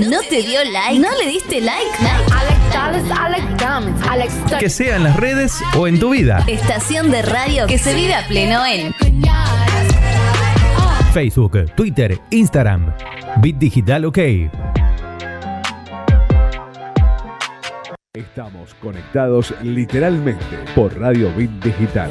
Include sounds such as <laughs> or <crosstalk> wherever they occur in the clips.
¿No te dio like? ¿No le diste like? Que sea en las redes o en tu vida. Estación de radio que se vive a pleno en Facebook, Twitter, Instagram. Bit Digital OK. Estamos conectados literalmente por Radio Bit Digital.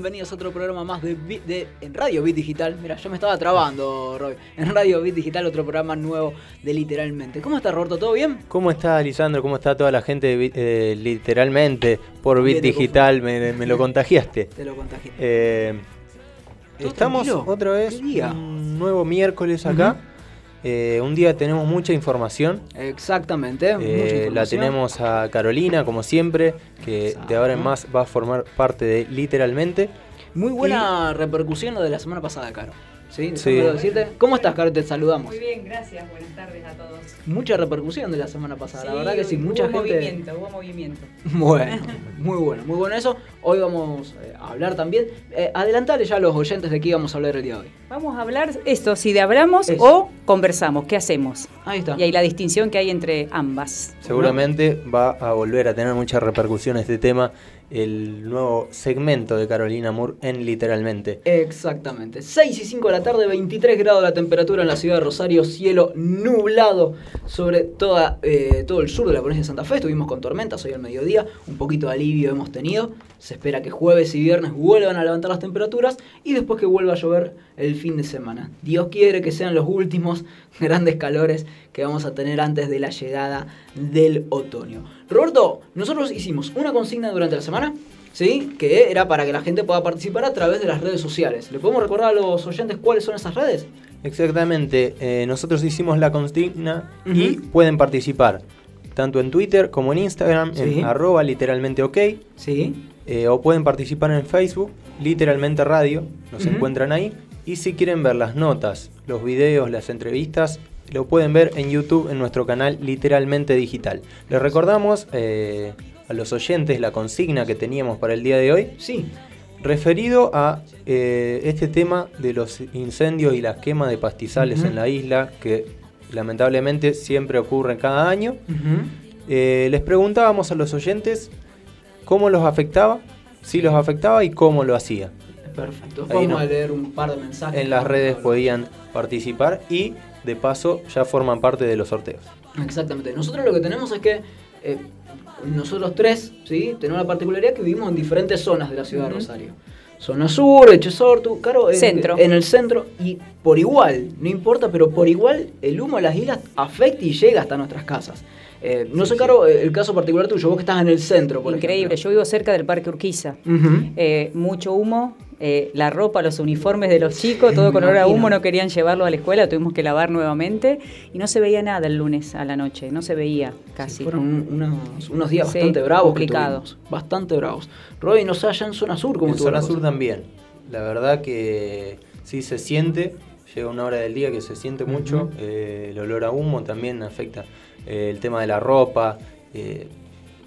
Bienvenidos a otro programa más de, de en Radio Bit Digital. Mira, yo me estaba trabando, Roy. En Radio Bit Digital, otro programa nuevo de literalmente. ¿Cómo estás, Roberto? ¿Todo bien? ¿Cómo está Lisandro? ¿Cómo está toda la gente de Bit- eh, literalmente por Bit Digital? Me, me lo contagiaste. <laughs> Te lo contagié. Eh, estamos tranquilo. otra vez un nuevo miércoles acá. Eh, un día tenemos mucha información. Exactamente. mucha Eh, la tenemos a Carolina, como siempre, que de ahora en más va a formar parte de literalmente. Muy buena repercusión lo de la semana pasada, Caro. ¿Sí? Sí. ¿Cómo estás, Caro? Te saludamos. Muy bien, gracias. Buenas tardes a todos. Mucha repercusión de la semana pasada, la verdad que sí, mucha hubo gente. movimiento, hubo movimiento. <laughs> Bueno, muy bueno, muy bueno eso. Hoy vamos eh, a hablar también. Eh, adelantale ya a los oyentes de qué íbamos a hablar el día de hoy. Vamos a hablar esto, si de hablamos Eso. o conversamos, ¿qué hacemos? Ahí está. Y ahí la distinción que hay entre ambas. Seguramente va a volver a tener mucha repercusión este tema, el nuevo segmento de Carolina Moore en literalmente. Exactamente. 6 y 5 de la tarde, 23 grados la temperatura en la ciudad de Rosario, cielo nublado sobre toda, eh, todo el sur de la provincia de Santa Fe. Estuvimos con tormentas hoy al mediodía, un poquito de alivio hemos tenido. Se espera que jueves y viernes vuelvan a levantar las temperaturas y después que vuelva a llover el fin de semana. Dios quiere que sean los últimos <laughs> grandes calores que vamos a tener antes de la llegada del otoño. Roberto, nosotros hicimos una consigna durante la semana ¿sí? Que era para que la gente pueda participar a través de las redes sociales. ¿Le podemos recordar a los oyentes cuáles son esas redes? Exactamente, eh, nosotros hicimos la consigna y pueden participar tanto en Twitter como en Instagram, Sí. en arroba literalmente ok, Sí. eh, o pueden participar en Facebook, literalmente radio, nos encuentran ahí. Y si quieren ver las notas, los videos, las entrevistas, lo pueden ver en YouTube en nuestro canal Literalmente Digital. Les recordamos eh, a los oyentes la consigna que teníamos para el día de hoy, Sí. referido a eh, este tema de los incendios y la quema de pastizales en la isla, que lamentablemente siempre ocurre cada año. Eh, les preguntábamos a los oyentes cómo los afectaba, si los afectaba y cómo lo hacía. Perfecto. Ahí Vamos no. a leer un par de mensajes. En las redes podían participar y de paso ya forman parte de los sorteos. Exactamente. Nosotros lo que tenemos es que eh, nosotros tres, ¿sí? Tenemos la particularidad que vivimos en diferentes zonas de la ciudad de Rosario. Zona sur, Echesortu, claro, en, Centro. en el centro y por igual, no importa, pero por igual el humo de las islas afecta y llega hasta nuestras casas. Eh, no sé, Caro, eh, el caso particular tuyo, vos que estás en el centro, por Increíble, yo vivo cerca del Parque Urquiza. Eh, mucho humo, eh, la ropa, los uniformes de los chicos, todo Me con olor a humo, no querían llevarlo a la escuela, tuvimos que lavar nuevamente y no se veía nada el lunes a la noche, no se veía casi. Fueron un- unos, unos días Sí, bastante bravos. que complicado. tuvimos, Bastante bravos. Robin, no sé, allá en zona sur, como en zona sur también. La verdad que sí se siente, llega una hora del día que se siente mucho, eh, el olor a humo también afecta eh, el tema de la ropa. eh,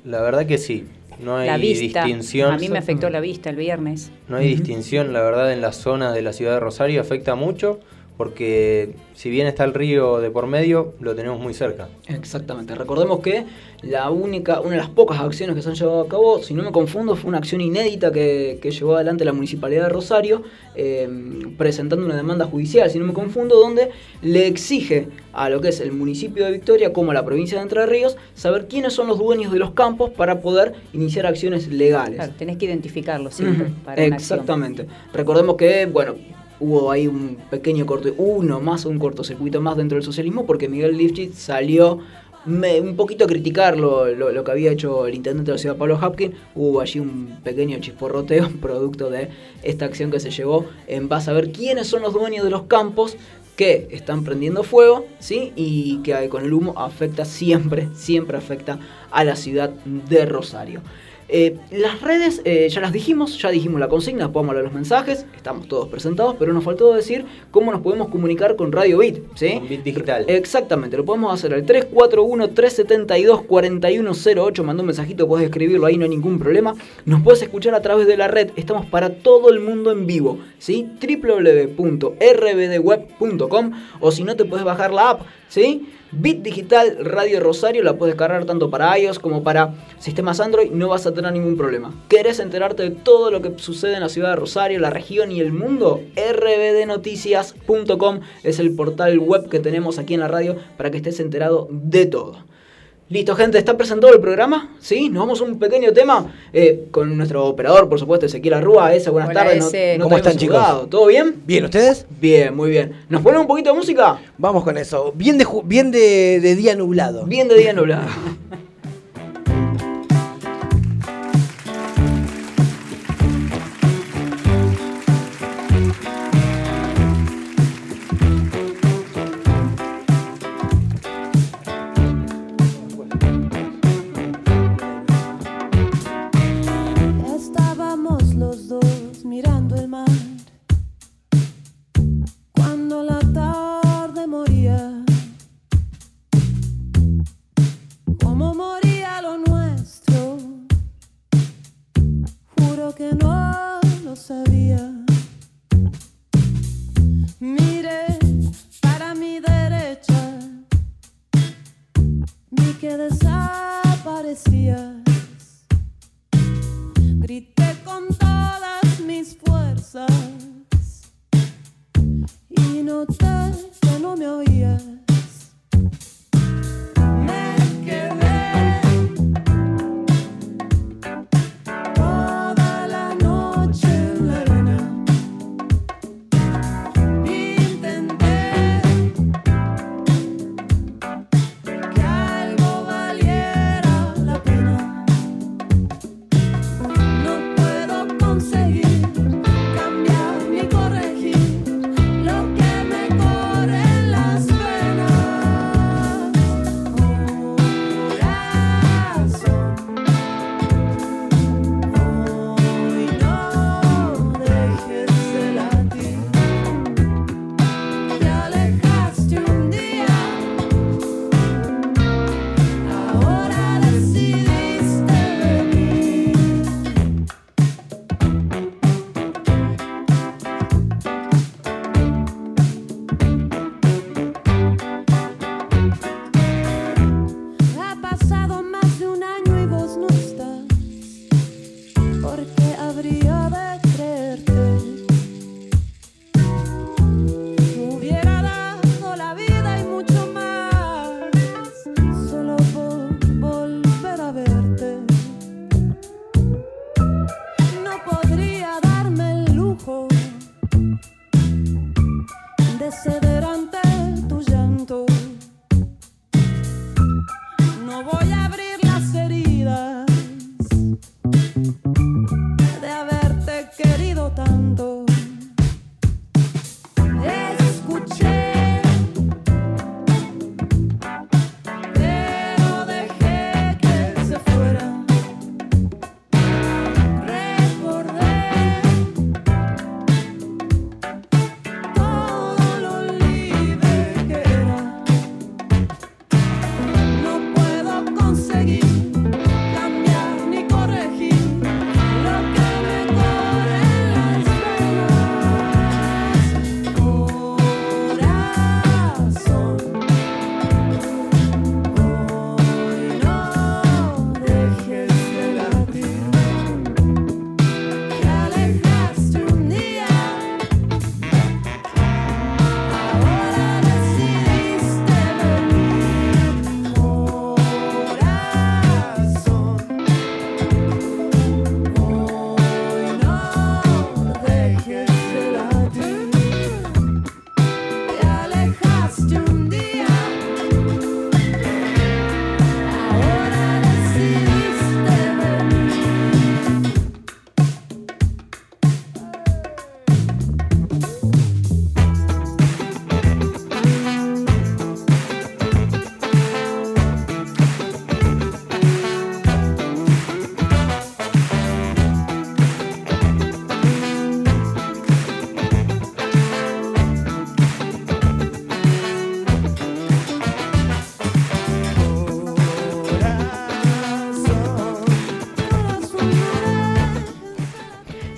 la verdad que sí, no hay la vista, distinción. a mí me afectó la vista el viernes. No hay distinción, la verdad, en las zonas de la ciudad de Rosario afecta mucho porque si bien está el río de por medio, lo tenemos muy cerca. Exactamente. Recordemos que la única, una de las pocas acciones que se han llevado a cabo, si no me confundo, fue una acción inédita que, que llevó adelante la Municipalidad de Rosario, eh, presentando una demanda judicial, si no me confundo, donde le exige a lo que es el municipio de Victoria como a la provincia de Entre Ríos saber quiénes son los dueños de los campos para poder iniciar acciones legales. Claro, tenés que identificarlos siempre. Para una acción. Exactamente. Recordemos que, bueno, hubo ahí un pequeño corte, uno más, un cortocircuito más dentro del socialismo, porque Miguel Lifchitz salió me- un poquito a criticar lo, que había hecho el intendente de la ciudad, Pablo Hapkin. Hubo allí un pequeño chisporroteo <laughs> producto de esta acción que se llevó en base a ver quiénes son los dueños de los campos que están prendiendo fuego, ¿sí? Y que con el humo afecta siempre, siempre afecta a la ciudad de Rosario. Eh, las redes, eh, ya las dijimos, ya dijimos la consigna, podemos leer los mensajes, estamos todos presentados, pero nos faltó decir cómo nos podemos comunicar con Radio Bit, ¿sí? Con Bit Digital. Exactamente, lo podemos hacer al 341-372-4108, mandó un mensajito, puedes escribirlo ahí, no hay ningún problema. Nos puedes escuchar a través de la red, estamos para todo el mundo en vivo, ¿sí? www.rbdweb.com o si no te puedes bajar la app, ¿sí? Bit Digital Radio Rosario la puedes cargar tanto para iOS como para sistemas Android, no vas a tener ningún problema. ¿Querés enterarte de todo lo que sucede en la ciudad de Rosario, la región y el mundo? rbdnoticias.com es el portal web que tenemos aquí en la radio para que estés enterado de todo. Listo, gente, ¿está presentado el programa? ¿Sí? Nos vamos a un pequeño tema eh, con nuestro operador, por supuesto, Ezequiel Arrúa. Esa, buenas Hola, tardes. no- no ¿Cómo te están, chicos? saludado. ¿Todo bien? Bien, ¿ustedes? Bien, muy bien. ¿Nos ponemos un poquito de música? Vamos con eso. Bien de, ju- bien de, de día nublado. Bien de día nublado. <laughs>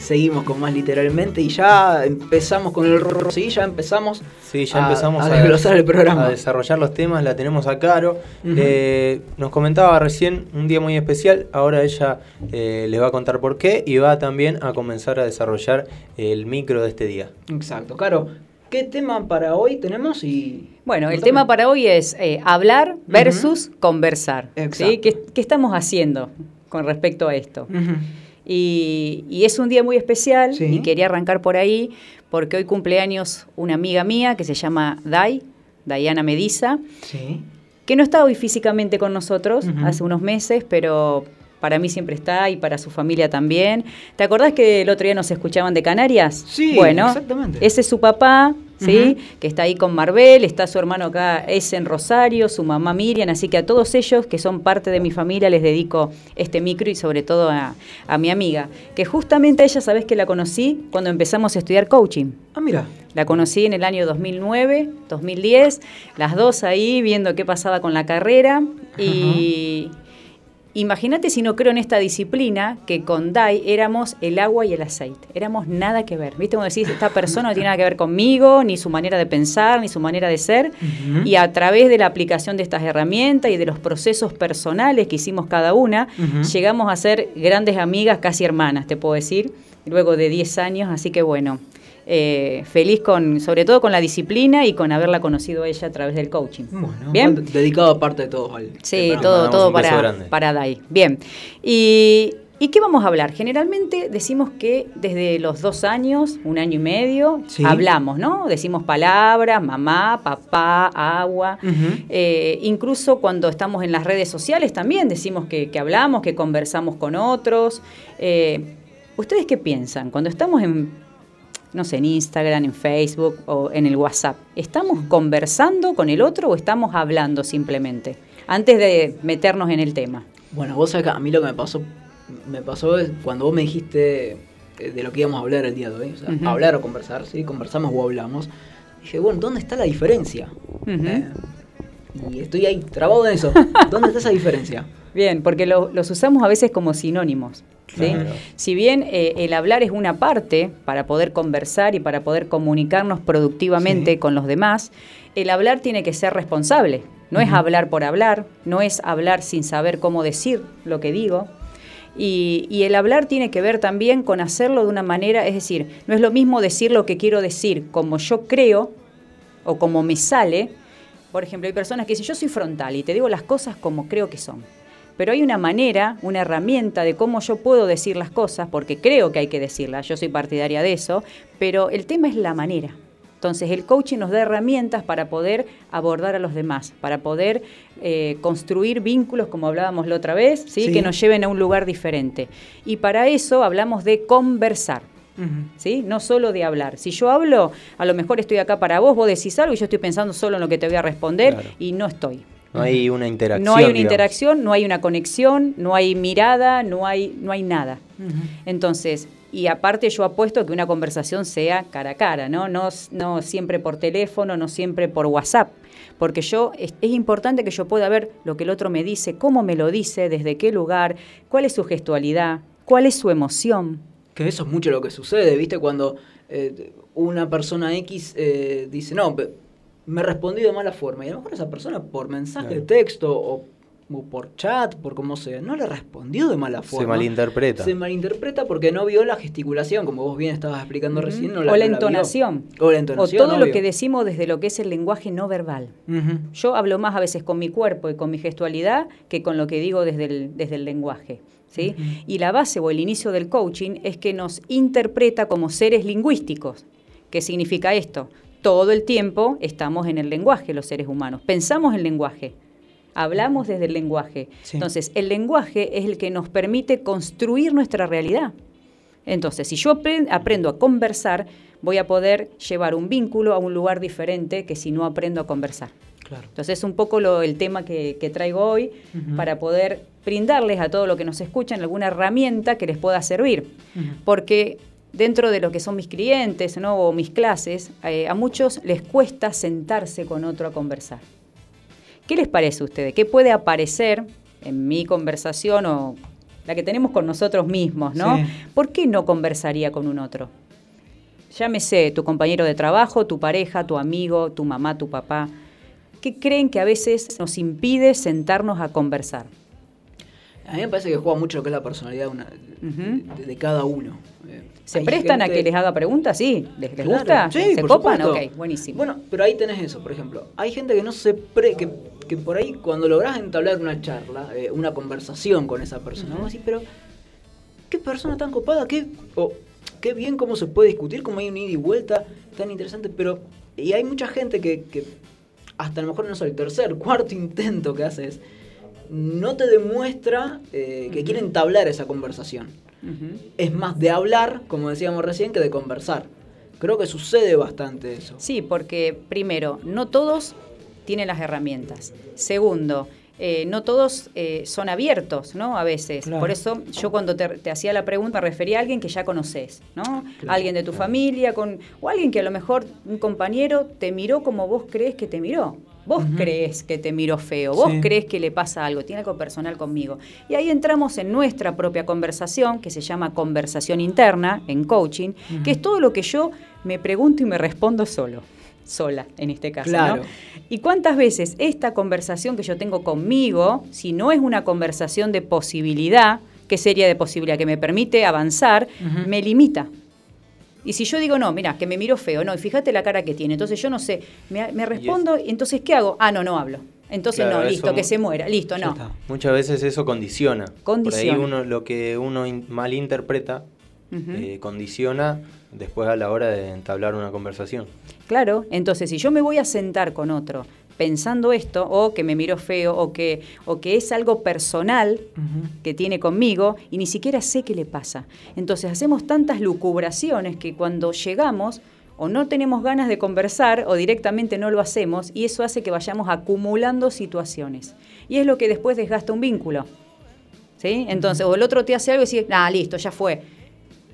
seguimos con más literalmente y ya empezamos con el rorro, sí, ya empezamos Sí, ya a- empezamos a desglosar el programa. a desarrollar los temas, la tenemos a Caro. Eh, nos comentaba recién un día muy especial, ahora ella eh, les va a contar por qué y va también a comenzar a desarrollar el micro de este día. Exacto, Caro. ¿Qué tema para hoy tenemos? Y Bueno, el tema para hoy es eh, hablar versus conversar. ¿sí? ¿Qué, qué estamos haciendo con respecto a esto? Ujú. Y, y es un día muy especial Sí. y quería arrancar por ahí porque hoy cumpleaños una amiga mía que se llama Dai, Diana Mediza, Sí. que no está hoy físicamente con nosotros hace unos meses, pero para mí siempre está y para su familia también. ¿Te acordás que el otro día nos escuchaban de Canarias? Sí, bueno, exactamente. Ese es su papá, ¿sí? Que está ahí con Marvel, está su hermano acá, es en Rosario, su mamá Miriam, así que a todos ellos que son parte de mi familia les dedico este micro y sobre todo a, a mi amiga, que justamente a ella, ¿sabés que la conocí cuando empezamos a estudiar coaching? Ah, mira. La conocí en el año 2009, 2010, las dos ahí viendo qué pasaba con la carrera y imagínate si no creo en esta disciplina que con Dai éramos el agua y el aceite, éramos nada que ver, ¿viste? Como decís, esta persona no tiene nada que ver conmigo, ni su manera de pensar, ni su manera de ser. Y a través de la aplicación de estas herramientas y de los procesos personales que hicimos cada una, llegamos a ser grandes amigas, casi hermanas, te puedo decir, luego de 10 años, así que bueno, eh, feliz con, sobre todo con la disciplina y con haberla conocido a ella a través del coaching. Bueno, Bien. dedicado aparte de todos al Sí, todo, todo para, para Dai. Bien. Y, ¿y qué vamos a hablar? Generalmente decimos que desde los dos años, un año y medio, Sí. hablamos, ¿no? Decimos palabras, mamá, papá, agua. Eh, incluso cuando estamos en las redes sociales también decimos que, que hablamos, que conversamos con otros. Eh, ¿Ustedes qué piensan? Cuando estamos en, no sé, en Instagram, en Facebook o en el WhatsApp, ¿estamos conversando con el otro o estamos hablando simplemente? Antes de meternos en el tema. Bueno, vos que a mí lo que me pasó, me pasó es cuando vos me dijiste eh, de lo que íbamos a hablar el día de hoy, o sea, hablar o conversar, ¿sí? Conversamos o hablamos. Dije, bueno, ¿dónde está la diferencia? Ujú. Eh, y estoy ahí, trabado en eso. ¿Dónde está esa diferencia? <laughs> Bien, porque lo- los usamos a veces como sinónimos. ¿sí? Claro. Si bien eh, el hablar es una parte para poder conversar y para poder comunicarnos productivamente Sí. con los demás, el hablar tiene que ser responsable. No es hablar por hablar, no es hablar sin saber cómo decir lo que digo. Y, y el hablar tiene que ver también con hacerlo de una manera, es decir, no es lo mismo decir lo que quiero decir como yo creo o como me sale. Por ejemplo, hay personas que dicen, yo soy frontal y te digo las cosas como creo que son. Pero hay una manera, una herramienta de cómo yo puedo decir las cosas, porque creo que hay que decirlas, yo soy partidaria de eso, pero el tema es la manera. Entonces el coaching nos da herramientas para poder abordar a los demás, para poder eh, construir vínculos, como hablábamos la otra vez, ¿sí? Sí. que nos lleven a un lugar diferente. Y para eso hablamos de conversar. ¿Sí? No solo de hablar. Si yo hablo, a lo mejor estoy acá para vos, vos decís algo y yo estoy pensando solo en lo que te voy a responder Claro. y no estoy. No hay una interacción. No hay una digamos. interacción, no hay una conexión, no hay mirada, no hay, no hay nada. Entonces, y aparte yo apuesto que una conversación sea cara a cara, ¿no? No, no siempre por teléfono, no siempre por WhatsApp. Porque yo, es, es importante que yo pueda ver lo que el otro me dice, cómo me lo dice, desde qué lugar, cuál es su gestualidad, cuál es su emoción. Que eso es mucho lo que sucede, ¿viste? Cuando eh, una persona X eh, dice, no, me respondí de mala forma. Y a lo mejor esa persona por mensaje de texto o, o por chat, por como sea, no le respondió de mala forma. Se malinterpreta. Se malinterpreta porque no vio la gesticulación, como vos bien estabas explicando recién. No la, o la no vio. entonación. O la O entonación. todo lo que decimos desde lo que es el lenguaje no verbal. Yo hablo más a veces con mi cuerpo y con mi gestualidad que con lo que digo desde el, desde el lenguaje. ¿Sí? Y la base o el inicio del coaching es que nos interpreta como seres lingüísticos. ¿Qué significa esto? Todo el tiempo estamos en el lenguaje los seres humanos. Pensamos en lenguaje. Hablamos desde el lenguaje. Sí. Entonces, el lenguaje es el que nos permite construir nuestra realidad. Entonces, si yo apren- aprendo a conversar, voy a poder llevar un vínculo a un lugar diferente que si no aprendo a conversar. Claro. Entonces es un poco lo- el tema que, que traigo hoy para poder brindarles a todo lo que nos escuchan alguna herramienta que les pueda servir. Porque dentro de lo que son mis clientes ¿no? o mis clases, eh, a muchos les cuesta sentarse con otro a conversar. ¿Qué les parece a ustedes? ¿Qué puede aparecer en mi conversación o la que tenemos con nosotros mismos, ¿no? Sí. ¿Por qué no conversaría con un otro? Llámese tu compañero de trabajo, tu pareja, tu amigo, tu mamá, tu papá. ¿Qué creen que a veces nos impide sentarnos a conversar? A mí me parece que juega mucho lo que es la personalidad una- de, de cada uno. Eh, ¿Se hay prestan a que les haga preguntas? Sí. ¿Les, les Claro, gusta? sí, ¿Se por copan? supuesto. Ok, buenísimo. Bueno, pero ahí tenés eso, por ejemplo. Hay gente que no se pre... que, que por ahí cuando lográs entablar una charla, eh, una conversación con esa persona, vos decís, pero qué persona tan copada, qué, o, qué bien cómo se puede discutir, cómo hay un ida y vuelta tan interesante, pero... Y hay mucha gente que, que hasta a lo mejor no es el tercer, <laughs> cuarto intento que haces, no te demuestra eh, que quiere entablar esa conversación es más de hablar, como decíamos recién, que de conversar. Creo que sucede bastante eso. Sí, porque primero, no todos tienen las herramientas. Segundo, eh, no todos eh, son abiertos, ¿no? A veces. Claro. Por eso yo cuando te, te hacía la pregunta me refería a alguien que ya conoces, ¿no? Claro. Alguien de tu familia, con, o alguien que a lo mejor un compañero te miró como vos crees que te miró. Vos crees que te miró feo, vos Sí. crees que le pasa algo, tiene algo personal conmigo. Y ahí entramos en nuestra propia conversación, que se llama conversación interna, en coaching, que es todo lo que yo me pregunto y me respondo solo, sola en este caso. ¿no? Claro. ¿Y cuántas veces esta conversación que yo tengo conmigo, si no es una conversación de posibilidad, ¿qué sería de posibilidad? Que me permite avanzar, me limita. Y si yo digo, no, mira, que me miro feo, no, y fíjate la cara que tiene, entonces yo no sé, me, me respondo, entonces ¿qué hago? Ah, no, no hablo. Entonces Claro, no, listo, que se muera, listo, no. está. Muchas veces eso condiciona. Condiciona. Por ahí uno, lo que uno in- malinterpreta eh, condiciona después a la hora de entablar una conversación. Claro, entonces si yo me voy a sentar con otro pensando esto, o que me miro feo, o que, o que es algo personal que tiene conmigo, y ni siquiera sé qué le pasa. Entonces hacemos tantas lucubraciones que cuando llegamos, o no tenemos ganas de conversar, o directamente no lo hacemos, y eso hace que vayamos acumulando situaciones. Y es lo que después desgasta un vínculo. ¿Sí? Entonces, o el otro te hace algo y dices, ah, listo, ya fue.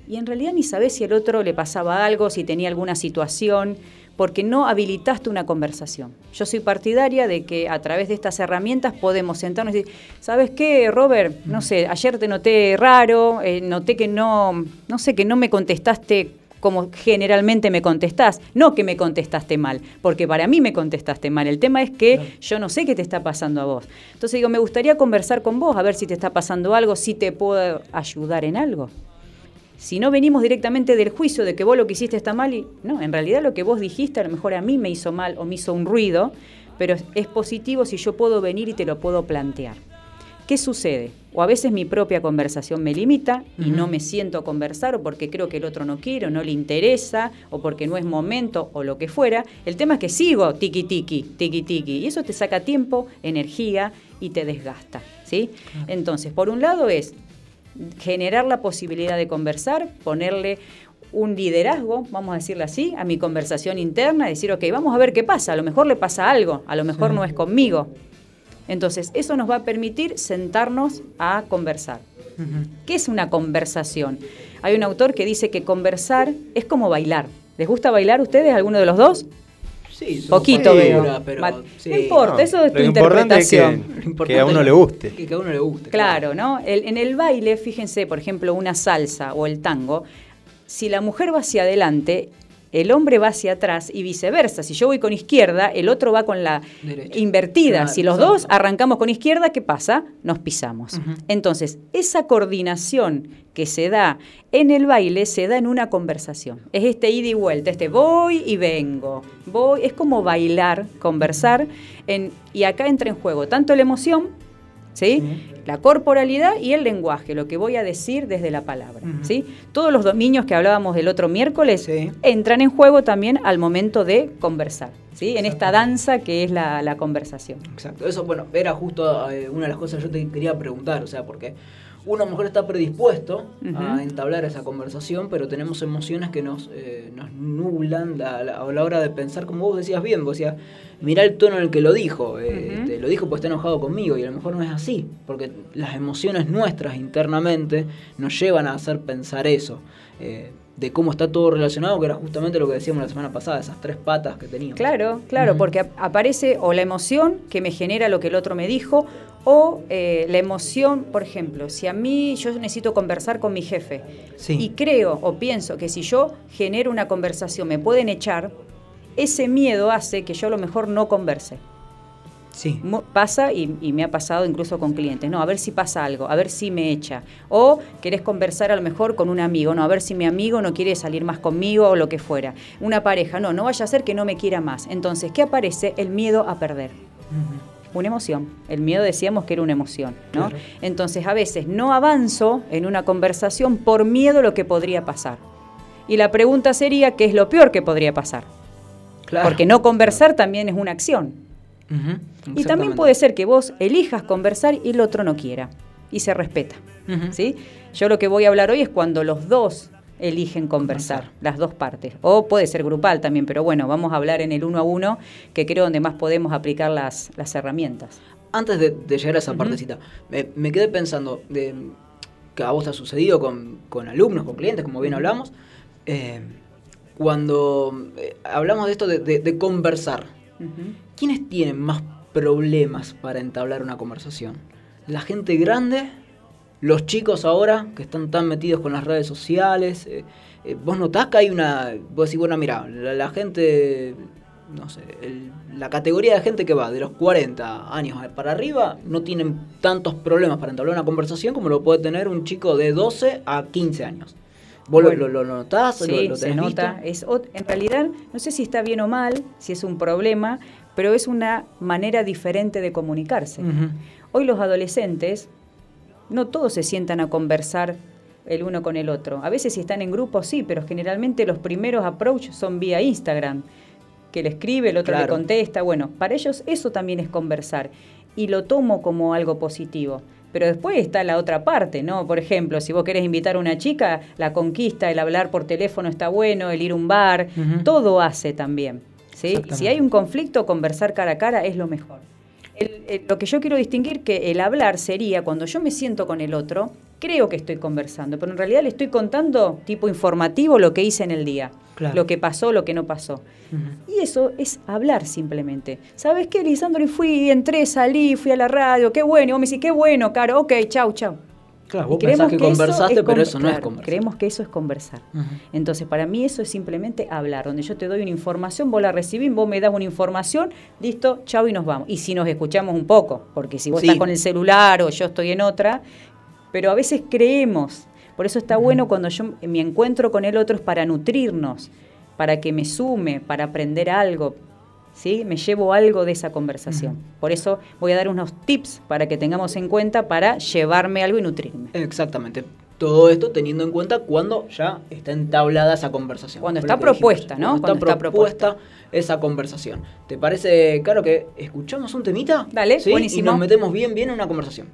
Y en realidad ni sabes si al otro le pasaba algo, si tenía alguna situación, porque no habilitaste una conversación. Yo soy partidaria de que a través de estas herramientas podemos sentarnos y decir, ¿sabes qué, Robert? No sé, ayer te noté raro, eh, noté que no, no sé, que no me contestaste como generalmente me contestás. No que me contestaste mal, porque para mí me contestaste mal. El tema es que yo no sé qué te está pasando a vos. Entonces digo, me gustaría conversar con vos, a ver si te está pasando algo, si te puedo ayudar en algo. Si no venimos directamente del juicio de que vos lo que hiciste está mal y no, en realidad lo que vos dijiste a lo mejor a mí me hizo mal o me hizo un ruido, pero es, positivo si yo puedo venir y te lo puedo plantear. ¿Qué sucede? O a veces mi propia conversación me limita y no me siento a conversar o porque creo que el otro no quiere o no le interesa o porque no es momento o lo que fuera. El tema es que sigo tiki tiki, tiki tiki y eso te saca tiempo, energía y te desgasta, ¿sí? Entonces, por un lado es generar la posibilidad de conversar, ponerle un liderazgo, vamos a decirlo así, a mi conversación interna, decir, ok, vamos a ver qué pasa, a lo mejor le pasa algo, a lo mejor no es conmigo. Entonces, eso nos va a permitir sentarnos a conversar. ¿Qué es una conversación? Hay un autor que dice que conversar es como bailar. ¿Les gusta bailar a ustedes, alguno de los dos? Sí, Poquito veo. pero Ma- sí. No importa, No, eso es tu importante es que- interpretación. que a uno le guste. Que, que a uno le guste. Claro, ¿no? El- en el baile, fíjense, por ejemplo, una salsa o el tango, si la mujer va hacia adelante, el hombre va hacia atrás y viceversa. Si yo voy con izquierda, el otro va con la invertida. Claro, si los dos arrancamos con izquierda, ¿qué pasa? Nos pisamos. Entonces, esa coordinación que se da en el baile se da en una conversación. Es este ida y vuelta, este voy y vengo. Voy, es como bailar, conversar, en, y acá entra en juego tanto la emoción, ¿sí? La corporalidad y el lenguaje, lo que voy a decir desde la palabra. ¿sí? Todos los dominios que hablábamos del otro miércoles Sí. entran en juego también al momento de conversar, ¿sí? En esta danza que es la, la conversación. Exacto, eso bueno, era justo eh, una de las cosas que yo te quería preguntar, o sea, porque uno a lo mejor está predispuesto a entablar esa conversación, pero tenemos emociones que nos, eh, nos nublan la- la- a la hora de pensar, como vos decías bien, vos decías, mirá el tono en el que lo dijo, eh, Ujú. te lo dijo porque está enojado conmigo, y a lo mejor no es así, porque las emociones nuestras internamente nos llevan a hacer pensar eso. Eh, de cómo está todo relacionado, que era justamente lo que decíamos la semana pasada, esas tres patas que teníamos. Claro, claro, porque ap- aparece o la emoción que me genera lo que el otro me dijo, o eh, la emoción, por ejemplo, si a mí yo necesito conversar con mi jefe Sí. y creo o pienso que si yo genero una conversación me pueden echar, ese miedo hace que yo a lo mejor no converse. Sí. Pasa y, y me ha pasado incluso con clientes, no, a ver si pasa algo, a ver si me echa. O querés conversar a lo mejor con un amigo, no, a ver si mi amigo no quiere salir más conmigo o lo que fuera. Una pareja, no, no vaya a ser que no me quiera más. Entonces, ¿qué aparece? El miedo a perder. Una emoción. El miedo decíamos que era una emoción, ¿no? Claro. Entonces, a veces no avanzo en una conversación por miedo a lo que podría pasar. Y la pregunta sería, ¿qué es lo peor que podría pasar? Claro. Porque no conversar también es una acción. Y también puede ser que vos elijas conversar y el otro no quiera. Y se respeta. ¿sí? Yo lo que voy a hablar hoy es cuando los dos eligen conversar, Conversar. las dos partes. O puede ser grupal también, pero bueno, vamos a hablar en el uno a uno, que creo donde más podemos aplicar las, las herramientas. Antes de, de llegar a esa partecita, me, me quedé pensando de, que a vos te ha sucedido con, con alumnos, con clientes, como bien hablamos. eh, cuando eh, hablamos de esto de, conversar. ¿Quiénes tienen más problemas para entablar una conversación? ¿La gente grande? ¿Los chicos ahora que están tan metidos con las redes sociales? Eh, eh, ¿Vos notás que hay una... Vos decís, bueno, mira, la, la gente... No sé, el- la categoría de gente que va de los 40 años para arriba no tienen tantos problemas para entablar una conversación como lo puede tener un chico de 12 a 15 años. ¿Vos lo- Bueno. lo, lo, notás? ¿Lo- Sí, lo se tenés nota. visto? Es, ot- en realidad, no sé si está bien o mal, si es un problema, pero es una manera diferente de comunicarse. Hoy los adolescentes, no todos se sientan a conversar el uno con el otro. A veces si están en grupo sí, pero generalmente los primeros approach son vía Instagram, que le escribe, el otro le contesta. Bueno, para ellos eso también es conversar y lo tomo como algo positivo. Pero después está la otra parte, ¿no? Por ejemplo, si vos querés invitar a una chica, la conquista, el hablar por teléfono está bueno, el ir a un bar, todo hace también. ¿Sí? Si hay un conflicto, conversar cara a cara es lo mejor. El- el- lo que yo quiero distinguir que el hablar sería cuando yo me siento con el otro, creo que estoy conversando, pero en realidad le estoy contando tipo informativo lo que hice en el día, Claro. lo que pasó, lo que no pasó. Y eso es hablar simplemente. ¿Sabes qué, Lisandro? Y fui, entré, salí, fui a la radio, qué bueno. Y vos me decís, qué bueno, Caro, ok, chau, chau. Claro, vos creemos pensás que, eso conversaste, es pero eso no es conversar. Creemos que eso es conversar. Entonces, para mí eso es simplemente hablar, donde yo te doy una información, vos la recibís, vos me das una información, listo, chau y nos vamos. Y si nos escuchamos un poco, porque si vos Sí. estás con el celular o yo estoy en otra, pero a veces creemos. Por eso está bueno cuando yo mi encuentro con el otro es para nutrirnos, para que me sume, para aprender algo. ¿Sí? Me llevo algo de esa conversación. Por eso voy a dar unos tips para que tengamos en cuenta para llevarme algo y nutrirme. Exactamente. Todo esto teniendo en cuenta cuando ya está entablada esa conversación. Cuando está propuesta, ¿no? Cuando, Cuando está, está propuesta esa conversación. ¿Te parece, claro, que escuchamos un temita? Dale, ¿Sí? buenísimo. Y nos metemos bien, bien en una conversación.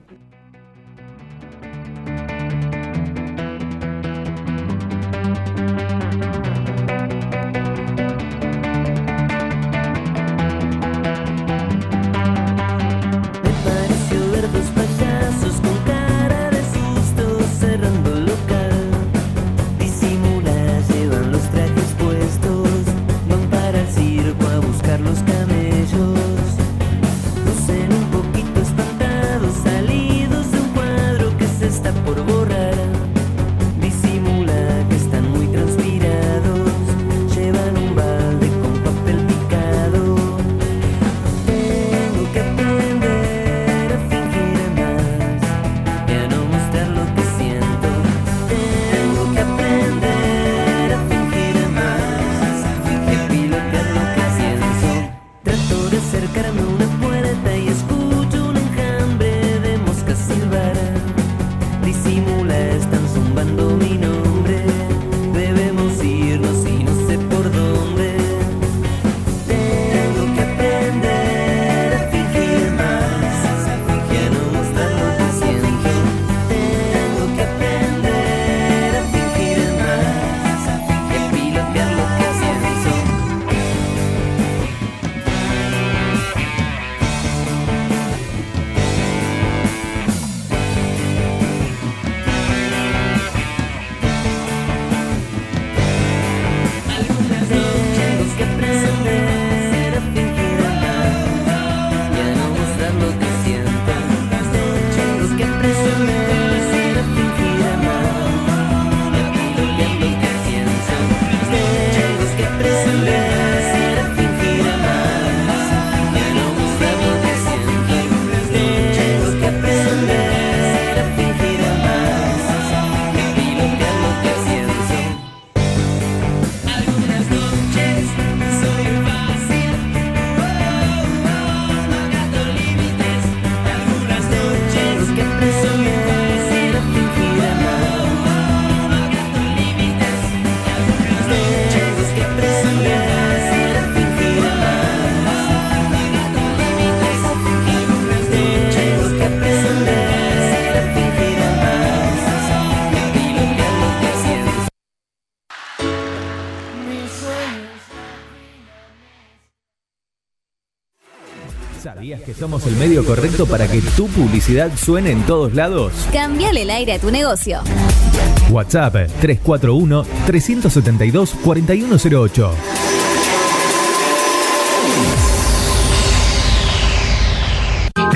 Somos el medio correcto para que tu publicidad suene en todos lados? Cambiale el aire a tu negocio. WhatsApp 341 372 4108.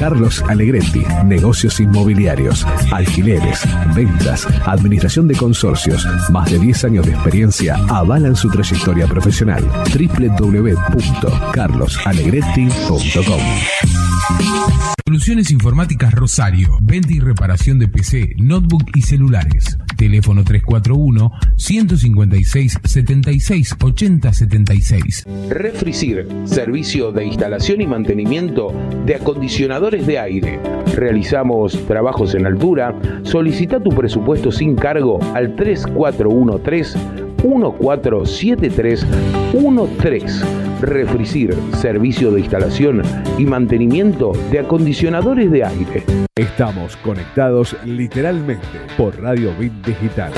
Carlos Alegretti, negocios inmobiliarios, alquileres, ventas, administración de consorcios, más de 10 años de experiencia avalan su trayectoria profesional. www.carlosalegretti.com Soluciones Informáticas Rosario. Venta y reparación de PC, notebook y celulares. Teléfono 341-156-76-80-76. Refricir, servicio de instalación y mantenimiento de acondicionadores de aire. Realizamos trabajos en altura. Solicita tu presupuesto sin cargo al 3413 147313. Refricir, servicio de instalación y mantenimiento de acondicionadores de aire. Estamos conectados literalmente por Radio Bit Digital.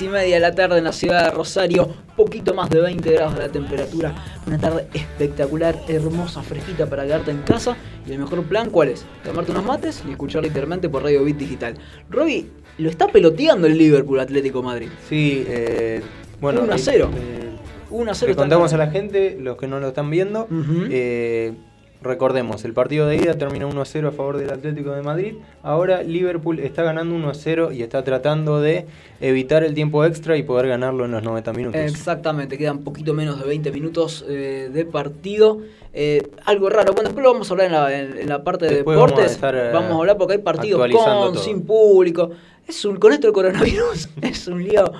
Y media de la tarde en la ciudad de Rosario, poquito más de 20 grados de la temperatura, una tarde espectacular, hermosa, fresquita para quedarte en casa. Y el mejor plan, ¿cuál es? Tomarte unos mates y escuchar literalmente por Radio Bit Digital. Robbie, lo está peloteando el Liverpool Atlético Madrid. Sí, eh, bueno. 1 a eh, 0. eh, 1 a 0. Le contamos a la gente, los que no lo están viendo. Ujú. eh, recordemos, el partido de ida terminó 1 a 0 a favor del Atlético de Madrid. Ahora Liverpool está ganando 1 a 0 y está tratando de evitar el tiempo extra y poder ganarlo en los 90 minutos. Exactamente, quedan poquito menos de 20 minutos eh, de partido. Eh, algo raro, bueno, después lo vamos a hablar en la, en- en la parte de Después vamos a deportes. estar, eh, vamos a hablar porque hay partidos con, todo. sin público. Es un, con esto del coronavirus <laughs> es un lío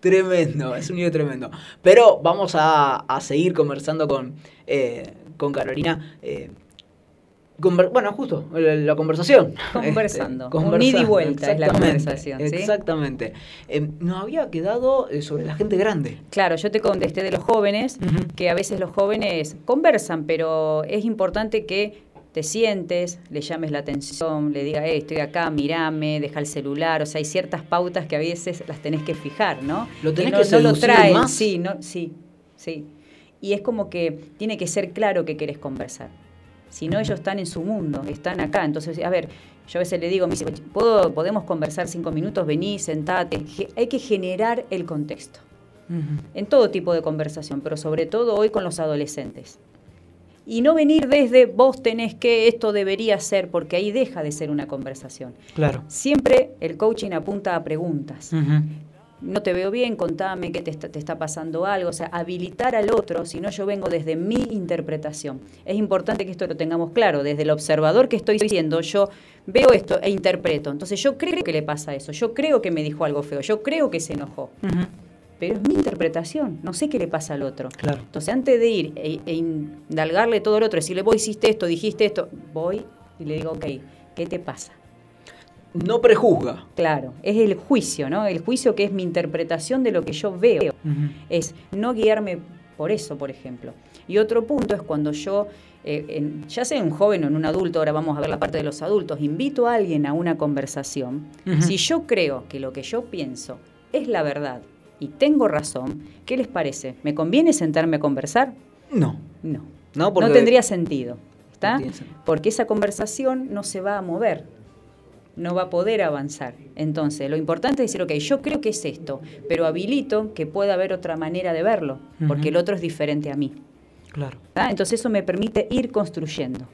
tremendo, es un lío tremendo. Pero vamos a, a seguir conversando con, con Carolina. eh, conver- bueno, justo, la, conversación. Conversando. Este, Un ida y vuelta es la conversación, ¿sí? Exactamente. Eh, nos había quedado eh, sobre la gente grande. Claro, yo te contesté de los jóvenes, que a veces los jóvenes conversan, pero es importante que te sientes, le llames la atención, le digas, estoy acá, mirame, deja el celular, o sea, hay ciertas pautas que a veces las tenés que fijar, ¿no? Lo tenés no, que no lo seducir traen, más. sí, no, sí, sí. Y es como que tiene que ser claro que querés conversar. Si no, ellos están en su mundo, están acá. Entonces, a ver, yo a veces le digo, me dice, ¿Puedo, podemos conversar cinco minutos, vení, sentate. Hay que generar el contexto en todo tipo de conversación, pero sobre todo hoy con los adolescentes. Y no venir desde vos tenés que, esto debería ser, porque ahí deja de ser una conversación. Claro. Siempre el coaching apunta a preguntas. No te veo bien, contame qué te está, te está pasando algo, o sea, habilitar al otro, si no yo vengo desde mi interpretación. Es importante que esto lo tengamos claro, desde el observador que estoy siendo, yo veo esto e interpreto. Entonces yo creo que le pasa eso, yo creo que me dijo algo feo, yo creo que se enojó pero es mi interpretación, no sé qué le pasa al otro. Claro. Entonces, antes de ir e, e indalgarle todo el otro, decirle, vos hiciste esto, dijiste esto, voy y le digo, ok, ¿qué te pasa? No prejuzga. Claro, es el juicio, ¿no? El juicio que es mi interpretación de lo que yo veo. Es no guiarme por eso, por ejemplo. Y otro punto es cuando yo, eh, en- ya sea en un joven o en un adulto, ahora vamos a ver la parte de los adultos, invito a alguien a una conversación, si yo creo que lo que yo pienso es la verdad y tengo razón, ¿qué les parece? ¿Me conviene sentarme a conversar? No. No. No, porque- no tendría sentido. ¿Está? No. Porque esa conversación no se va a mover, no va a poder avanzar. Entonces, lo importante es decir, ok, yo creo que es esto, pero habilito que pueda haber otra manera de verlo, porque el otro es diferente a mí. Claro. Entonces, eso me permite ir construyendo.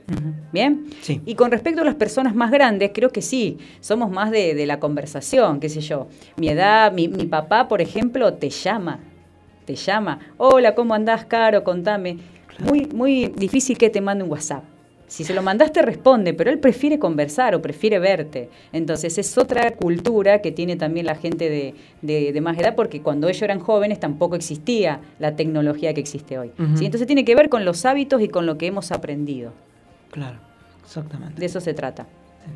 ¿Bien? Sí. Y con respecto a las personas más grandes, creo que sí, somos más de, de la conversación, qué sé yo. Mi edad, mi, mi papá, por ejemplo, te llama, te llama. Hola, ¿cómo andás, Caro? Contame. Muy, muy difícil que te mande un WhatsApp. Si se lo mandaste, responde, pero él prefiere conversar o prefiere verte. Entonces es otra cultura que tiene también la gente de, de- de más edad, porque cuando ellos eran jóvenes tampoco existía la tecnología que existe hoy. ¿sí? Entonces tiene que ver con los hábitos y con lo que hemos aprendido. Claro. Exactamente. De eso se trata.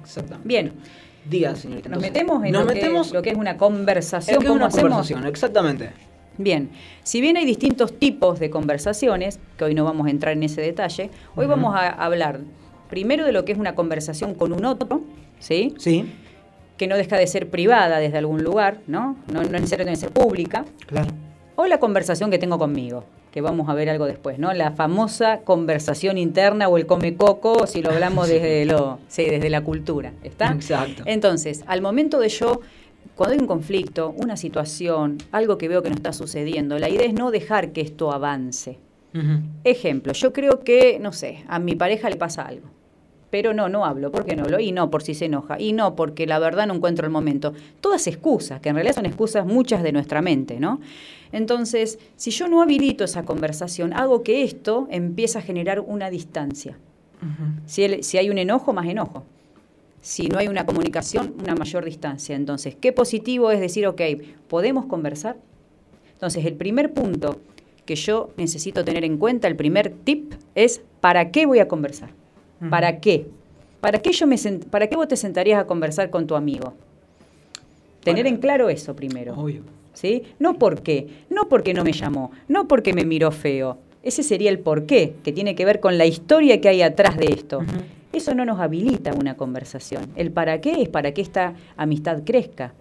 Exactamente. Bien, Diga, señorita. nos entonces. metemos en Nos lo, metemos que, lo que es una conversación. que es ¿Cómo una hacemos? conversación, exactamente. Bien, si bien hay distintos tipos de conversaciones, que hoy no vamos a entrar en ese detalle, hoy vamos a hablar primero de lo que es una conversación con un otro, ¿sí? Sí. que no deja de ser privada desde algún lugar, ¿no? No, no necesariamente ser pública. Claro. O la conversación que tengo conmigo, que vamos a ver algo después, ¿no? La famosa conversación interna o el come coco, si lo hablamos <laughs> desde lo, sí, desde la cultura, ¿está? Exacto. Entonces, al momento de yo, cuando hay un conflicto, una situación, algo que veo que no está sucediendo, la idea es no dejar que esto avance. Ejemplo, yo creo que, no sé, a mi pareja le pasa algo. Pero no, no hablo. ¿Por qué no hablo? Y no, por si se enoja. Y no, porque la verdad no encuentro el momento. Todas excusas, que en realidad son excusas muchas de nuestra mente, ¿no? Entonces, si yo no habilito esa conversación, hago que esto empiece a generar una distancia. Si, el- si hay un enojo, más enojo. Si no hay una comunicación, una mayor distancia. Entonces, ¿qué positivo es decir, ok, ¿podemos conversar? Entonces, el primer punto que yo necesito tener en cuenta, el primer tip, es ¿para qué voy a conversar? ¿Para qué? ¿Para qué, yo me sent- ¿Para qué vos te sentarías a conversar con tu amigo? Tener Para- en claro eso primero. Obvio. ¿sí? No por qué, no porque no me llamó, no porque me miró feo. Ese sería el por qué, que tiene que ver con la historia que hay atrás de esto. Eso no nos habilita una conversación. El para qué es para que esta amistad crezca,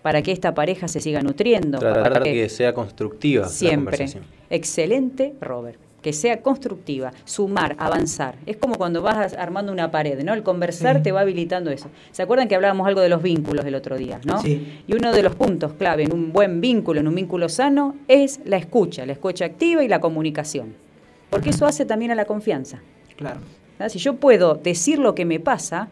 para que esta pareja se siga nutriendo. Tratar para que sea constructiva la Siempre. conversación. Excelente, Robert. Que sea constructiva, sumar, avanzar. Es como cuando vas armando una pared, ¿no? El conversar Sí. te va habilitando eso. ¿Se acuerdan que hablábamos algo de los vínculos el otro día, no? Sí. Y uno de los puntos clave en un buen vínculo, en un vínculo sano, es la escucha, la escucha activa y la comunicación. Porque eso hace también a la confianza. Claro. ¿Verdad? Si yo puedo decir lo que me pasa,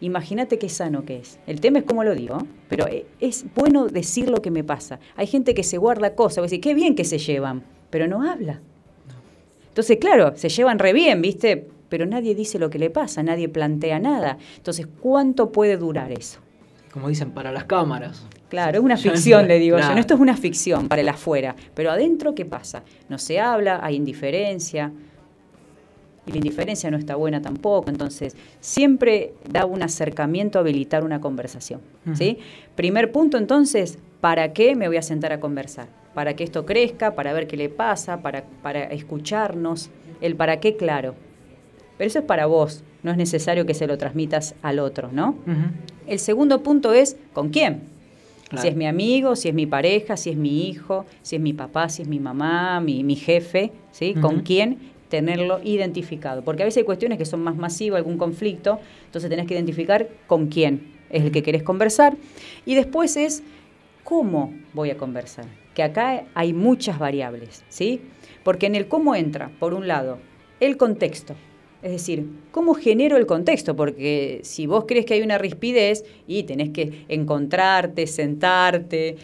imagínate qué sano que es. El tema es cómo lo digo, pero e- es bueno decir lo que me pasa. Hay gente que se guarda cosas, decir, qué bien que se llevan, pero no habla. Entonces, claro, se llevan re bien, ¿viste? Pero nadie dice lo que le pasa, nadie plantea nada. Entonces, ¿cuánto puede durar eso? Como dicen, para las cámaras. Claro, es una <laughs> ficción, le digo yo. No, esto es una ficción para el afuera. Pero adentro, ¿qué pasa? No se habla, hay indiferencia. Y la indiferencia no está buena tampoco. Entonces, siempre da un acercamiento a habilitar una conversación. ¿sí? Primer punto, entonces, ¿para qué me voy a sentar a conversar? Para que esto crezca, para ver qué le pasa, para, para escucharnos. El para qué, claro. Pero eso es para vos. No es necesario que se lo transmitas al otro, ¿no? El segundo punto es ¿con quién? Claro. Si es mi amigo, si es mi pareja, si es mi hijo, si es mi papá, si es mi mamá, mi, mi jefe, ¿sí? ¿Con quién tenerlo identificado? Porque a veces hay cuestiones que son más masivas, algún conflicto, entonces tenés que identificar con quién es el que querés conversar. Y después es cómo voy a conversar. Que acá hay muchas variables, ¿sí? Porque en el cómo entra, por un lado, el contexto. Es decir, ¿cómo genero el contexto? Porque si vos crees que hay una rispidez y tenés que encontrarte, sentarte,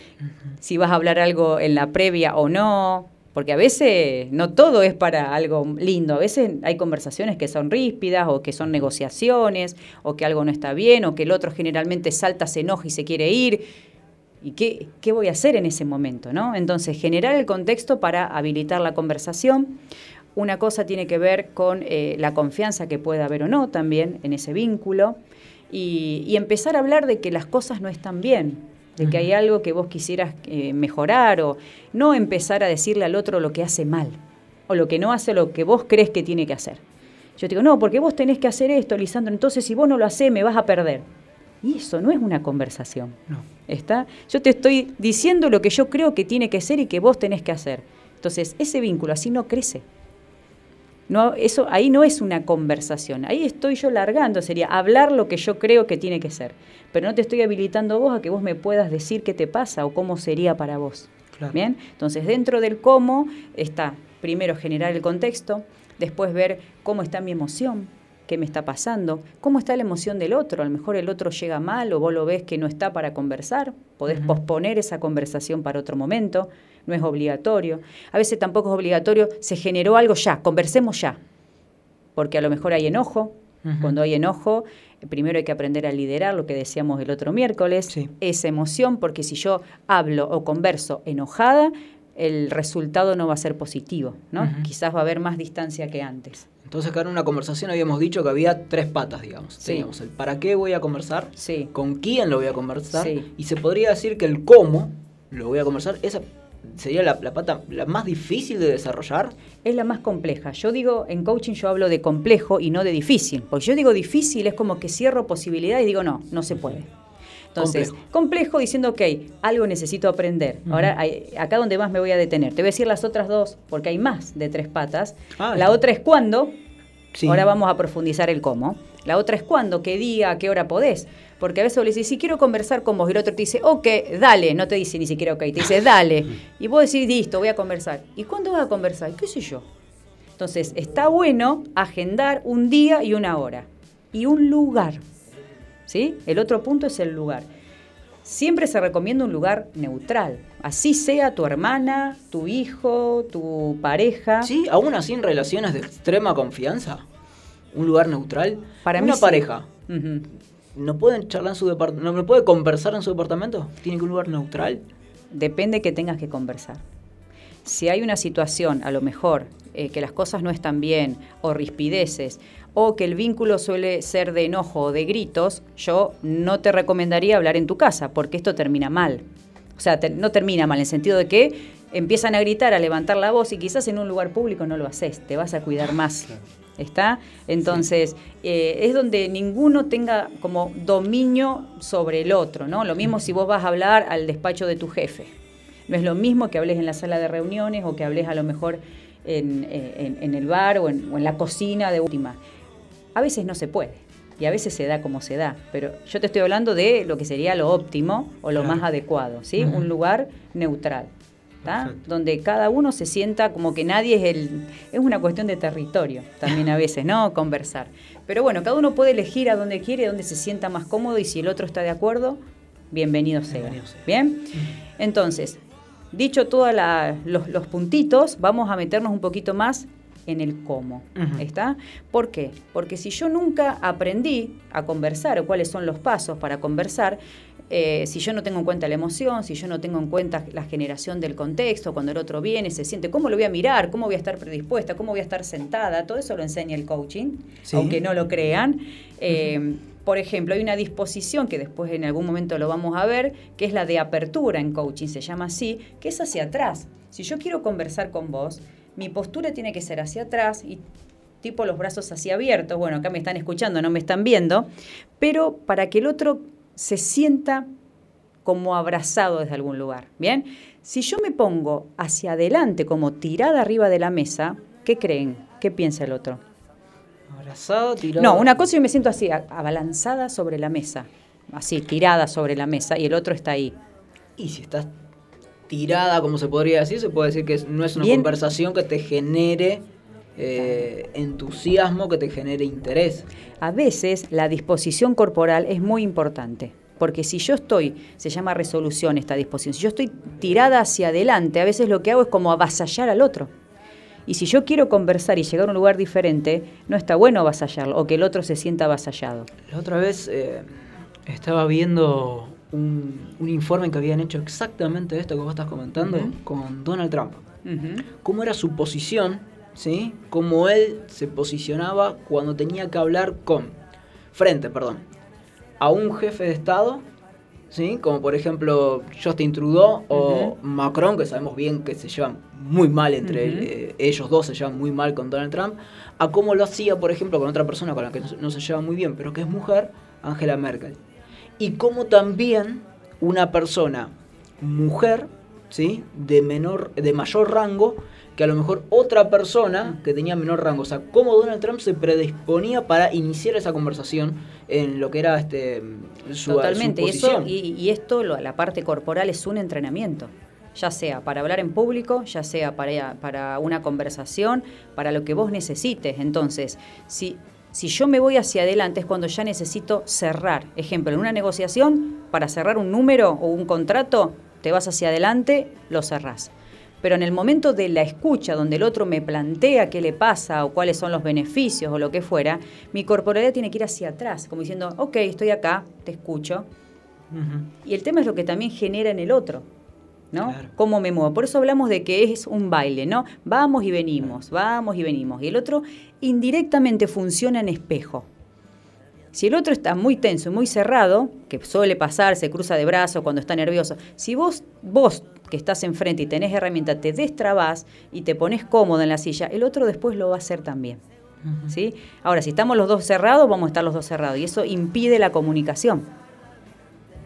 si vas a hablar algo en la previa o no, porque a veces no todo es para algo lindo, a veces hay conversaciones que son ríspidas o que son negociaciones o que algo no está bien o que el otro generalmente salta, se enoja y se quiere ir. ¿Y qué, qué voy a hacer en ese momento? ¿no? Entonces, generar el contexto para habilitar la conversación. Una cosa tiene que ver con eh, la confianza que pueda haber o no también en ese vínculo y, y empezar a hablar de que las cosas no están bien, de que hay algo que vos quisieras eh, mejorar o no empezar a decirle al otro lo que hace mal o lo que no hace lo que vos crees que tiene que hacer. Yo te digo, no, porque vos tenés que hacer esto, Lisandro, entonces si vos no lo hacés me vas a perder. Y eso no es una conversación. ¿Está? Yo te estoy diciendo lo que yo creo que tiene que ser y que vos tenés que hacer. Entonces, ese vínculo así no crece. No, eso ahí no es una conversación. Ahí estoy yo largando, sería hablar lo que yo creo que tiene que ser. Pero no te estoy habilitando vos a que vos me puedas decir qué te pasa o cómo sería para vos. Claro. Bien, entonces dentro del cómo está primero generar el contexto, después ver cómo está mi emoción, qué me está pasando, cómo está la emoción del otro. A lo mejor el otro llega mal o vos lo ves que no está para conversar, podés posponer esa conversación para otro momento, no es obligatorio. A veces tampoco es obligatorio, se generó algo ya, conversemos ya, porque a lo mejor hay enojo. Cuando hay enojo, eh, primero hay que aprender a liderar lo que decíamos el otro miércoles, Sí. esa emoción, porque si yo hablo o converso enojada, el resultado no va a ser positivo, ¿no? Quizás va a haber más distancia que antes. Entonces, acá en una conversación habíamos dicho que había tres patas, digamos. Sí. Teníamos el para qué voy a conversar, Sí. con quién lo voy a conversar, Sí. y se podría decir que el cómo lo voy a conversar, esa sería la, la pata la más difícil de desarrollar. Es la más compleja. Yo digo, en coaching yo hablo de complejo y no de difícil. Porque yo digo difícil es como que cierro posibilidades y digo, no, no se puede. Entonces, complejo, diciendo, ok, algo necesito aprender. Ahora, hay- acá donde más me voy a detener. Te voy a decir las otras dos, porque hay más de tres patas. Ah, la está. otra es cuándo. Sí. Ahora vamos a profundizar el cómo. La otra es cuándo, qué día, qué hora podés. Porque a veces vos le decís, si quiero conversar con vos, y el otro te dice, ok, dale. No te dice ni siquiera ok, te dice, dale. Y vos decís, listo, voy a conversar. ¿Y cuándo vas a conversar? ¿Qué sé yo? Entonces, está bueno agendar un día y una hora. Y un lugar. ¿Sí? El otro punto es el lugar. Siempre se recomienda un lugar neutral. Así sea tu hermana, tu hijo, tu pareja. Sí, aún así en relaciones de extrema confianza. Un lugar neutral. Para mí Una sí. pareja. ¿No pueden charlar en su departamento? ¿No puede conversar en su departamento? ¿Tiene que un lugar neutral? Depende que tengas que conversar. Si hay una situación, a lo mejor, eh, que las cosas no están bien, o rispideces, o que el vínculo suele ser de enojo o de gritos, yo no te recomendaría hablar en tu casa, porque esto termina mal. O sea, te- no termina mal en el sentido de que empiezan a gritar, a levantar la voz y quizás en un lugar público no lo haces, te vas a cuidar más. ¿Está? Entonces, eh, es donde ninguno tenga como dominio sobre el otro, ¿no? Lo mismo si vos vas a hablar al despacho de tu jefe. No es lo mismo que hables en la sala de reuniones o que hables a lo mejor en, eh, en- en el bar o en, o en la cocina de última. A veces no se puede y a veces se da como se da, pero yo te estoy hablando de lo que sería lo óptimo o lo Claro. más adecuado, ¿sí? Un lugar neutral. Donde cada uno se sienta como que nadie es el... Es una cuestión de territorio también a veces, ¿no? <laughs> Conversar. Pero bueno, cada uno puede elegir a donde quiere, donde se sienta más cómodo y si el otro está de acuerdo, bienvenido sea. Bienvenido sea. ¿Bien? Entonces, dicho todos los, los puntitos, vamos a meternos un poquito más en el cómo. ¿Está? ¿Por qué? Porque si yo nunca aprendí a conversar o cuáles son los pasos para conversar, eh, si yo no tengo en cuenta la emoción, si yo no tengo en cuenta la generación del contexto, cuando el otro viene, se siente, ¿cómo lo voy a mirar? ¿Cómo voy a estar predispuesta? ¿Cómo voy a estar sentada? Todo eso lo enseña el coaching, Sí. aunque no lo crean. Eh, Por ejemplo, hay una disposición que después en algún momento lo vamos a ver, que es la de apertura en coaching, se llama así, que es hacia atrás. Si yo quiero conversar con vos, mi postura tiene que ser hacia atrás y tipo los brazos así abiertos. Bueno, acá me están escuchando, no me están viendo, pero para que el otro se sienta como abrazado desde algún lugar. Bien, si yo me pongo hacia adelante como tirada arriba de la mesa, ¿qué creen? ¿Qué piensa el otro? Abrazado, tirado. No, una cosa yo me siento así, abalanzada sobre la mesa, así, tirada sobre la mesa, y el otro está ahí. Y si estás tirada, como se podría decir, se puede decir que no es una Bien. conversación que te genere eh, entusiasmo, que te genere interés. A veces la disposición corporal es muy importante. Porque si yo estoy, se llama resolución esta disposición, si yo estoy tirada hacia adelante, a veces lo que hago es como avasallar al otro. Y si yo quiero conversar y llegar a un lugar diferente, no está bueno avasallarlo o que el otro se sienta avasallado. La otra vez eh, estaba viendo un, un informe que habían hecho exactamente esto que vos estás comentando con Donald Trump. Cómo era su posición, ¿sí? Cómo él se posicionaba cuando tenía que hablar con, frente, perdón, a un jefe de Estado, ¿sí? Como por ejemplo Justin Trudeau o Macron, que sabemos bien que se llevan muy mal entre eh, ellos dos, se llevan muy mal con Donald Trump, a cómo lo hacía, por ejemplo, con otra persona con la que no se- no se lleva muy bien, pero que es mujer, Angela Merkel. Y cómo también una persona mujer, ¿sí? De menor, de mayor rango, que a lo mejor otra persona que tenía menor rango. O sea, cómo Donald Trump se predisponía para iniciar esa conversación en lo que era este su, Totalmente. su Y, eso, posición. y, y esto, lo- la parte corporal, es un entrenamiento. Ya sea para hablar en público, ya sea para, para una conversación, para lo que vos necesites. Entonces, si, si yo me voy hacia adelante es cuando ya necesito cerrar. Ejemplo, en una negociación, para cerrar un número o un contrato, te vas hacia adelante, lo cerrás. Pero en el momento de la escucha, donde el otro me plantea qué le pasa o cuáles son los beneficios o lo que fuera, mi corporalidad tiene que ir hacia atrás, como diciendo, ok, estoy acá, te escucho. Y el tema es lo que también genera en el otro, ¿no? Claro. Cómo me muevo. Por eso hablamos de que es un baile, ¿no? Vamos y venimos, vamos y venimos. Y el otro indirectamente funciona en espejo. Si el otro está muy tenso y muy cerrado, que suele pasar, se cruza de brazos cuando está nervioso, si vos, vos que estás enfrente y tenés herramienta, te destrabás y te pones cómodo en la silla, el otro después lo va a hacer también. ¿sí? Ahora, si estamos los dos cerrados, vamos a estar los dos cerrados y eso impide la comunicación.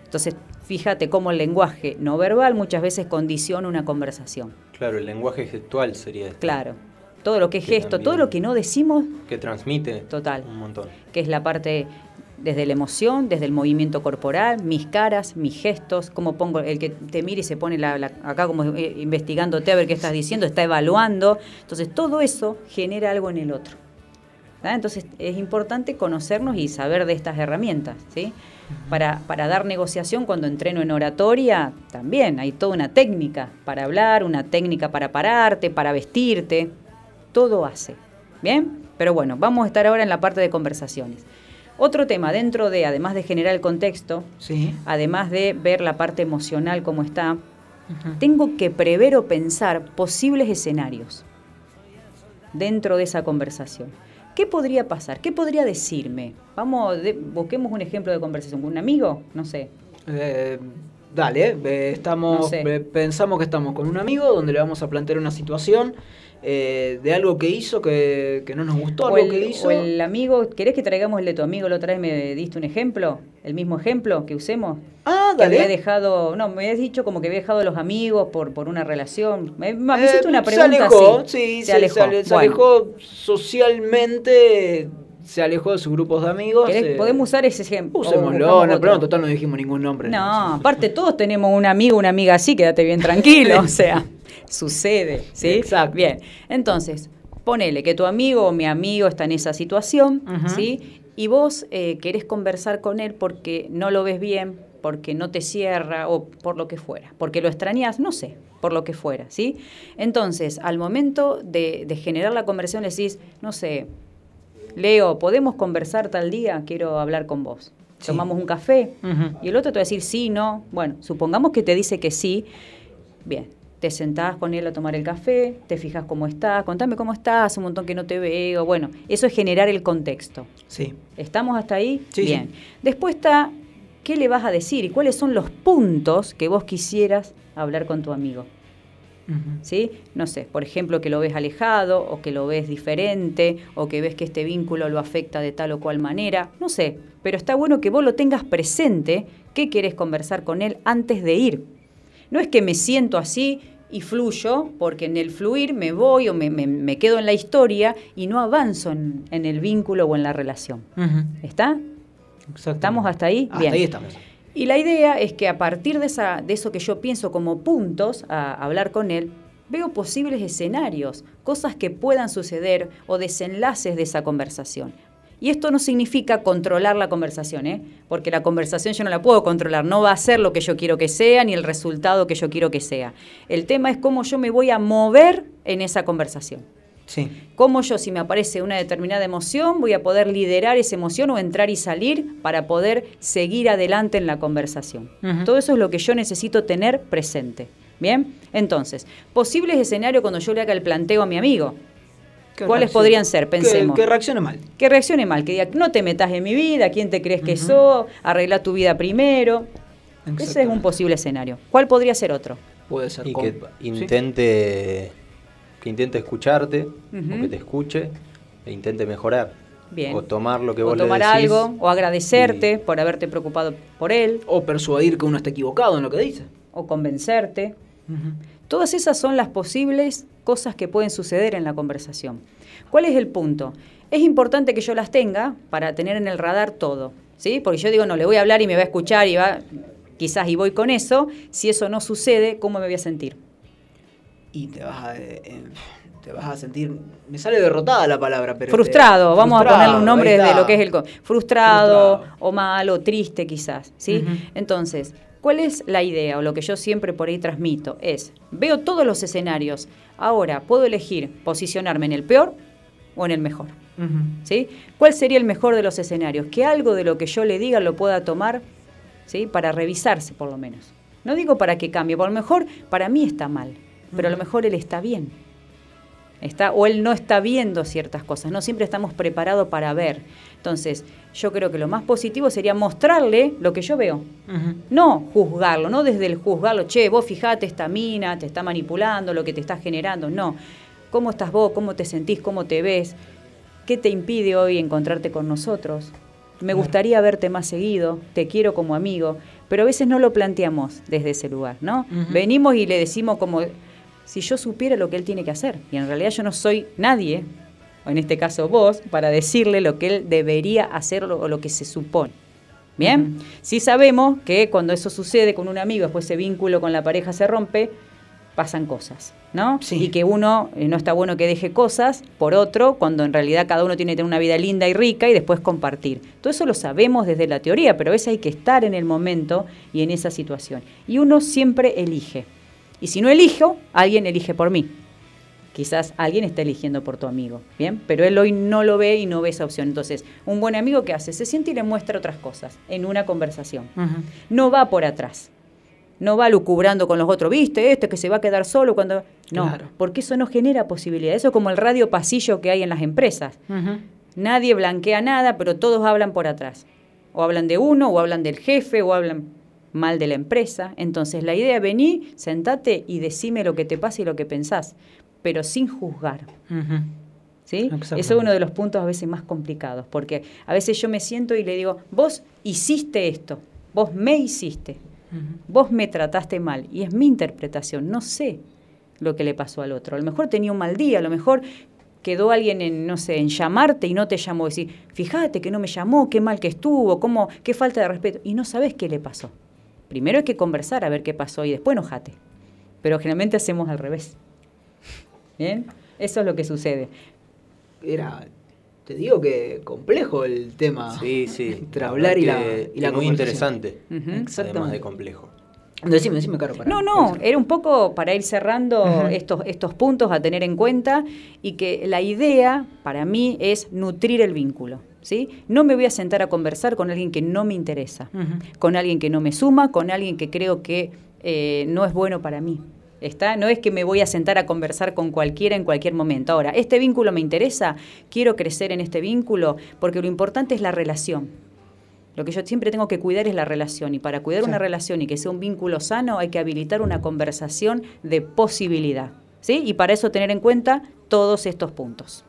Entonces, fíjate cómo el lenguaje no verbal muchas veces condiciona una conversación. Claro, el lenguaje gestual sería este, Claro. Todo lo que es Que gesto, todo lo que no decimos, que transmite Total. un montón. que es la parte desde la emoción, desde el movimiento corporal, mis caras, mis gestos, cómo pongo, el que te mire y se pone la, la- acá como eh, investigándote a ver qué estás diciendo, está evaluando. Entonces todo eso genera algo en el otro. Entonces es importante conocernos y saber de estas herramientas. ¿sí? Para, para dar negociación cuando entreno en oratoria, también hay toda una técnica para hablar, una técnica para pararte, para vestirte, todo hace. ¿Bien? Pero bueno, vamos a estar ahora en la parte de conversaciones. Otro tema, dentro de, además de generar el contexto, Sí. además de ver la parte emocional cómo está, tengo que prever o pensar posibles escenarios dentro de esa conversación. ¿Qué podría pasar? ¿Qué podría decirme? Vamos, de- busquemos un ejemplo de conversación. ¿Un amigo? No sé. Eh, dale, eh, estamos, No sé. eh, pensamos que estamos con un amigo donde le vamos a plantear una situación eh, de algo que hizo que, que no nos gustó, O algo el, que hizo. o el amigo, ¿querés que traigamos el de tu amigo? La otra vez me diste un ejemplo, el mismo ejemplo que usemos. Ah, que dale. había dejado, no, me habías dicho como que había dejado a los amigos por, por una relación. Me, me Eh, hiciste una se pregunta alejó, así. sí, se alejó. Se, ale- se Bueno, alejó socialmente, se alejó de sus grupos de amigos. ¿querés- eh, podemos usar ese ejemplo. Usémoslo, no, pero no, total no dijimos ningún nombre. No, aparte todos tenemos un amigo, una amiga así, quédate bien <laughs> tranquilo, o sea, sucede, ¿sí? Exacto. Bien, entonces, ponele que tu amigo o mi amigo está en esa situación. ¿sí? Y vos eh, querés conversar con él porque no lo ves bien, porque no te cierra o por lo que fuera, porque lo extrañas, no sé, por lo que fuera, ¿sí? Entonces, al momento de, de generar la conversación le decís, no sé, Leo, ¿podemos conversar tal día? Quiero hablar con vos. Sí. Tomamos un café. Y el otro te va a decir sí, no. Bueno, supongamos que te dice que sí. Bien, te sentás con él a tomar el café, te fijas cómo está, contame cómo estás, un montón que no te veo. Bueno, eso es generar el contexto. Sí. ¿Estamos hasta ahí? Sí, Bien. Después está, ¿qué le vas a decir? ¿Y cuáles son los puntos que vos quisieras hablar con tu amigo? ¿sí? No sé, por ejemplo, que lo ves alejado o que lo ves diferente o que ves que este vínculo lo afecta de tal o cual manera, no sé, pero está bueno que vos lo tengas presente, qué querés conversar con él antes de ir. No es que me siento así y fluyo, porque en el fluir me voy o me, me- me quedo en la historia y no avanzo en, en el vínculo o en la relación. ¿Está? ¿Estamos hasta ahí? Hasta Bien. ahí estamos. Y la idea es que a partir de, esa, de eso que yo pienso como puntos a hablar con él, veo posibles escenarios, cosas que puedan suceder o desenlaces de esa conversación. Y esto no significa controlar la conversación, ¿eh? porque la conversación yo no la puedo controlar, no va a ser lo que yo quiero que sea ni el resultado que yo quiero que sea. El tema es cómo yo me voy a mover en esa conversación. Sí. Cómo yo, si me aparece una determinada emoción, voy a poder liderar esa emoción o entrar y salir para poder seguir adelante en la conversación. Todo eso es lo que yo necesito tener presente. ¿Bien? Entonces, posibles escenarios cuando yo le haga el planteo a mi amigo. ¿Qué ¿Cuáles reacción? podrían ser? Que- Pensemos. Que, reaccione mal. Que reaccione mal, que diga, no te metas en mi vida, ¿quién te crees que sos? Arregla tu vida primero. Ese es un posible escenario. ¿Cuál podría ser otro? Puede ser Y con- que ¿sí? intente, que intente escucharte, Ujú. o que te escuche, e intente mejorar. Bien. O tomar lo que o vos tomar le decís. algo, o agradecerte por haberte preocupado por él, O persuadir que uno está equivocado en lo que dice. o convencerte. Todas esas son las posibles cosas que pueden suceder en la conversación. ¿Cuál es el punto? Es importante que yo las tenga para tener en el radar todo, ¿sí? Porque yo digo, no, le voy a hablar y me va a escuchar y va, quizás y voy con eso. Si eso no sucede, ¿cómo me voy a sentir? Y te vas a, eh, te vas a sentir. Me sale derrotada la palabra, pero. frustrado, te- vamos a ponerle un nombre de lo que es el... Frustrado, Frustrado. o malo, triste quizás, ¿sí? Entonces, ¿cuál es la idea o lo que yo siempre por ahí transmito? Es, veo todos los escenarios, ahora puedo elegir posicionarme en el peor o en el mejor. ¿sí? ¿Cuál sería el mejor de los escenarios? Que algo de lo que yo le diga lo pueda tomar ¿sí? para revisarse por lo menos. No digo para que cambie, por lo mejor para mí está mal, pero a lo mejor él está bien. Está, o él no está viendo ciertas cosas, no siempre estamos preparados para ver. Entonces, yo creo que lo más positivo sería mostrarle lo que yo veo. No juzgarlo, no desde el juzgarlo, che, vos fijate esta mina, te está manipulando, lo que te está generando. No. ¿Cómo estás vos? ¿Cómo te sentís? ¿Cómo te ves? ¿Qué te impide hoy encontrarte con nosotros? me gustaría verte más seguido, te quiero como amigo, pero a veces no lo planteamos desde ese lugar, ¿no? Venimos y le decimos como si yo supiera lo que él tiene que hacer, y en realidad yo no soy nadie, o en este caso vos, para decirle lo que él debería hacer o lo que se supone. Bien, sí sabemos que cuando eso sucede con un amigo, después ese vínculo con la pareja se rompe, pasan cosas, ¿no? Y que uno eh, no está bueno que deje cosas por otro, cuando en realidad cada uno tiene que tener una vida linda y rica y después compartir. Todo eso lo sabemos desde la teoría, pero a veces hay que estar en el momento y en esa situación. Y uno siempre elige. Y si no elijo, alguien elige por mí. Quizás alguien está eligiendo por tu amigo, ¿bien? Pero él hoy no lo ve y no ve esa opción. Entonces, un buen amigo, ¿qué hace? Se siente y le muestra otras cosas en una conversación. No va por atrás. No va lucubrando con los otros, ¿viste? Este que se va a quedar solo cuando... No, Claro. porque eso no genera posibilidad. Eso es como el radio pasillo que hay en las empresas. Nadie blanquea nada, pero todos hablan por atrás. O hablan de uno, o hablan del jefe, o hablan mal de la empresa. Entonces la idea es vení, sentate y decime lo que te pasa y lo que pensás, pero sin juzgar. ¿Sí? Eso es uno de los puntos a veces más complicados, porque a veces yo me siento y le digo, vos hiciste esto, vos me hiciste, vos me trataste mal, y es mi interpretación, no sé lo que le pasó al otro. A lo mejor tenía un mal día, a lo mejor quedó alguien en, no sé, en llamarte y no te llamó, decir, fíjate que no me llamó, qué mal que estuvo, cómo, qué falta de respeto, y no sabes qué le pasó. Primero hay que conversar a ver qué pasó y después enojate. Pero generalmente hacemos al revés. ¿Bien? Eso es lo que sucede. Era, te digo que complejo el tema. Sí, sí. <laughs> Entre La hablar y la, y la muy interesante. Ujú, Además exactamente. de complejo. Decime, decime, Caro. para- No, no, era un poco para ir cerrando estos, estos puntos a tener en cuenta y que la idea para mí es nutrir el vínculo. ¿Sí? No me voy a sentar a conversar con alguien que no me interesa, con alguien que no me suma, con alguien que creo que eh, no es bueno para mí. ¿Está? No es que me voy a sentar a conversar con cualquiera en cualquier momento. Ahora, ¿este vínculo me interesa? ¿Quiero crecer en este vínculo? Porque lo importante es la relación. Lo que yo siempre tengo que cuidar es la relación y para cuidar Sí. una relación y que sea un vínculo sano hay que habilitar una conversación de posibilidad. ¿sí? Y para eso tener en cuenta todos estos puntos.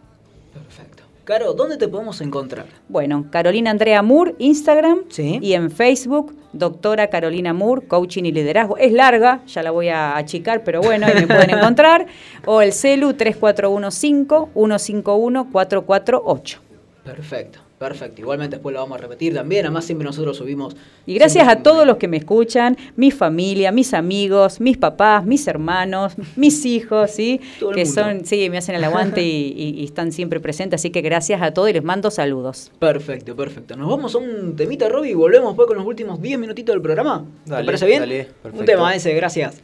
Perfecto. Caro, ¿dónde te podemos encontrar? Bueno, Carolina Andrea Moore, Instagram y en Facebook, doctora Carolina Moore, Coaching y Liderazgo. Es larga, ya la voy a achicar, pero bueno, ahí me <laughs> pueden encontrar. O el celu 3415-151-448. Perfecto, perfecto. Igualmente después lo vamos a repetir también. Además, siempre nosotros subimos. Y gracias a todos los que me escuchan, mi familia, mis amigos, mis papás, mis hermanos, <laughs> mis hijos, ¿sí? Todo el que mundo. son, sí, me hacen el aguante y, y- y están siempre presentes. Así que gracias a todos y les mando saludos. Perfecto, perfecto. Nos vamos a un temita, Robbie, y volvemos después con los últimos 10 minutitos del programa. Dale, ¿Te parece bien? dale, un tema ese, gracias.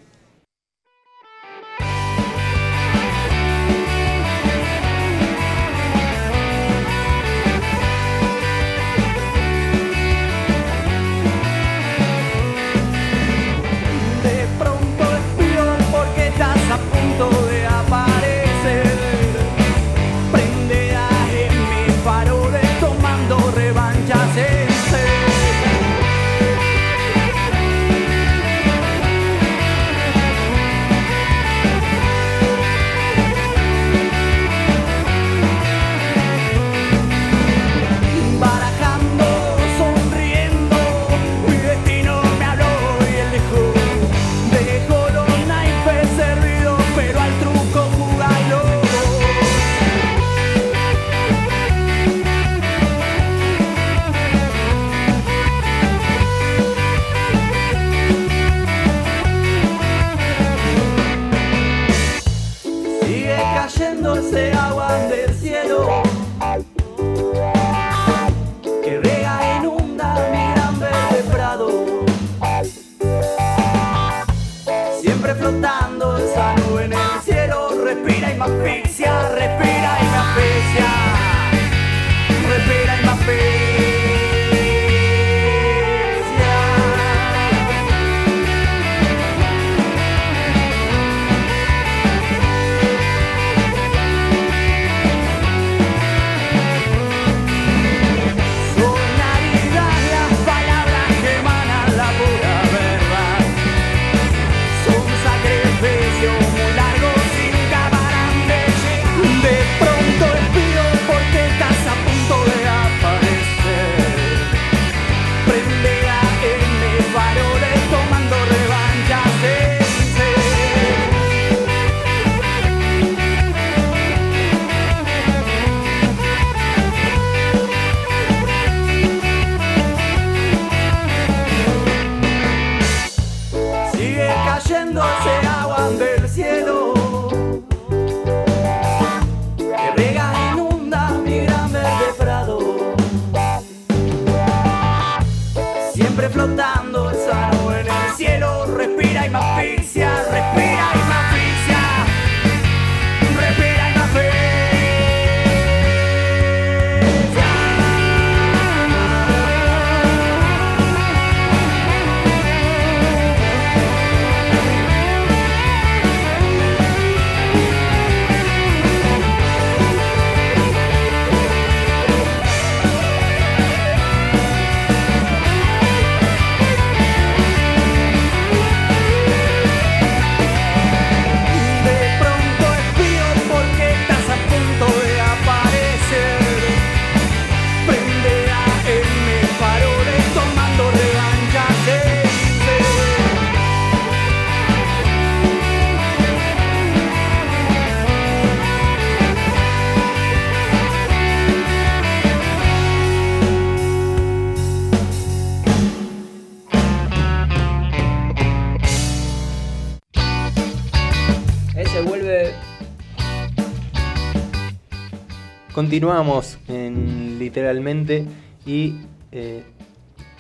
Continuamos en literalmente y eh,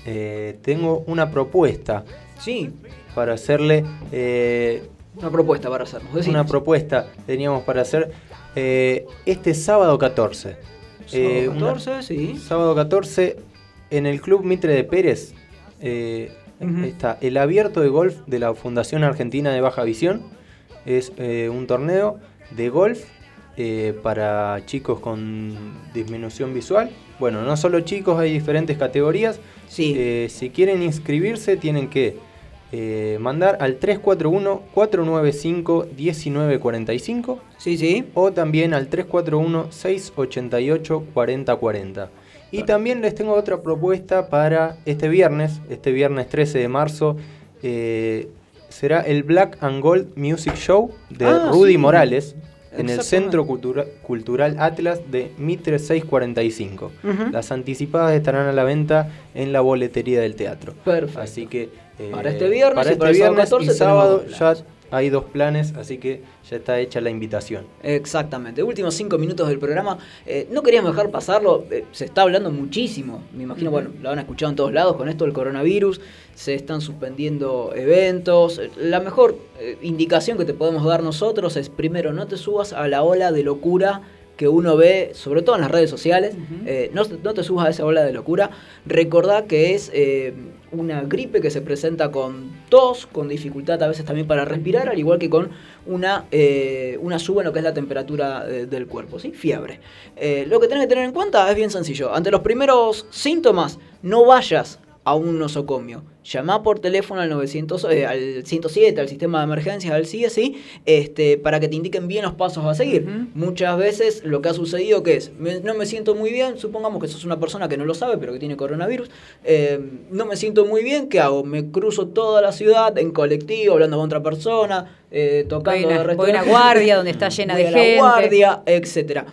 eh, tengo una propuesta. Sí. Para hacerle. eh, Una propuesta para hacernos. una propuesta teníamos para hacer este sábado 14. Eh, una- 14, sí. Sábado 14 en el Club Mitre de Pérez está el abierto de golf de la Fundación Argentina de Baja Visión. Es un torneo de golf eh, para chicos con disminución visual. Bueno, no solo chicos, hay diferentes categorías. Eh, si quieren inscribirse tienen que eh, mandar al 341-495-1945. Sí, sí. O también al 341-688-4040. Y también les tengo otra propuesta para este viernes, este viernes 13 de marzo. será el Black and Gold Music Show de Ah, Rudy sí. Morales en el. Centro Cultura- Cultural Atlas de Mitre 645. Ujú. Las anticipadas estarán a la venta en la boletería del teatro. Perfecto. Así que eh, Para este viernes para y este para el sábado viernes 14 y sábado ya hay dos planes, así que ya está hecha la invitación. Exactamente. Últimos cinco minutos del programa. Eh, no queríamos dejar pasarlo. eh, se está hablando muchísimo. Me imagino, bueno, lo han escuchado en todos lados con esto del coronavirus. Se están suspendiendo eventos. Eh, La mejor eh, indicación que te podemos dar nosotros es, primero, no te subas a la ola de locura que uno ve, sobre todo en las redes sociales. No, no te subas a esa ola de locura. Recordá que es una gripe que se presenta con tos, con dificultad a veces también para respirar, al igual que con una, eh, una suba en lo que es la temperatura eh, del cuerpo, ¿sí? Fiebre. Eh, lo que tenés que tener en cuenta es bien sencillo. Ante los primeros síntomas, no vayas a un nosocomio. Llamá por teléfono al, 900, eh, al 107, al sistema de emergencias, al ¿sí? este, para que te indiquen bien los pasos a seguir. Muchas veces lo que ha sucedido que es, me- no me siento muy bien, supongamos que sos una persona que no lo sabe, pero que tiene coronavirus, eh, no me siento muy bien, ¿qué hago? Me cruzo toda la ciudad en colectivo, hablando con otra persona, eh, tocando Voy a de una- voy a guardia donde está llena <laughs> Voy de a la gente. guardia, etcétera.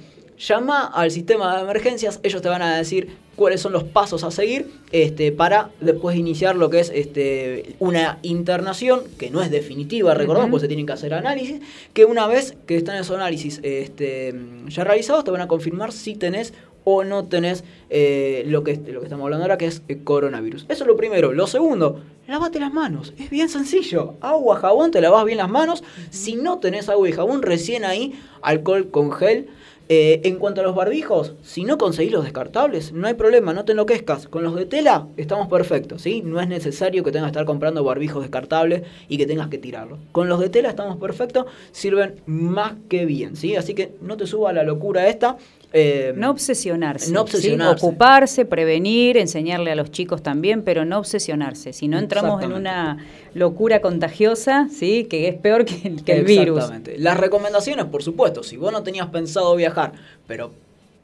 Llama al sistema de emergencias, ellos te van a decir cuáles son los pasos a seguir este, para después iniciar lo que es este, una internación, que no es definitiva, recordamos, Ujú. porque se tienen que hacer análisis, que una vez que están esos análisis este, ya realizados, te van a confirmar si tenés o no tenés eh, lo, que, lo que estamos hablando ahora, que es eh, coronavirus. Eso es lo primero. Lo segundo, lavate las manos. Es bien sencillo. Agua, jabón, te lavas bien las manos. Si no tenés agua y jabón, recién ahí, alcohol con gel. Eh, en cuanto a los barbijos, si no conseguís los descartables, no hay problema, no te enloquezcas. Con los de tela estamos perfectos, ¿sí? No es necesario que tengas que estar comprando barbijos descartables y que tengas que tirarlos. Con los de tela estamos perfectos, sirven más que bien, ¿sí? Así que no te suba a la locura esta. Eh, No obsesionarse. No ¿sí? obsesionarse. Ocuparse, prevenir, enseñarle a los chicos también, pero no obsesionarse. Si no entramos en una locura contagiosa, ¿sí? que es peor que, el- que el virus. Exactamente. Las recomendaciones, por supuesto, si vos no tenías pensado viajar, pero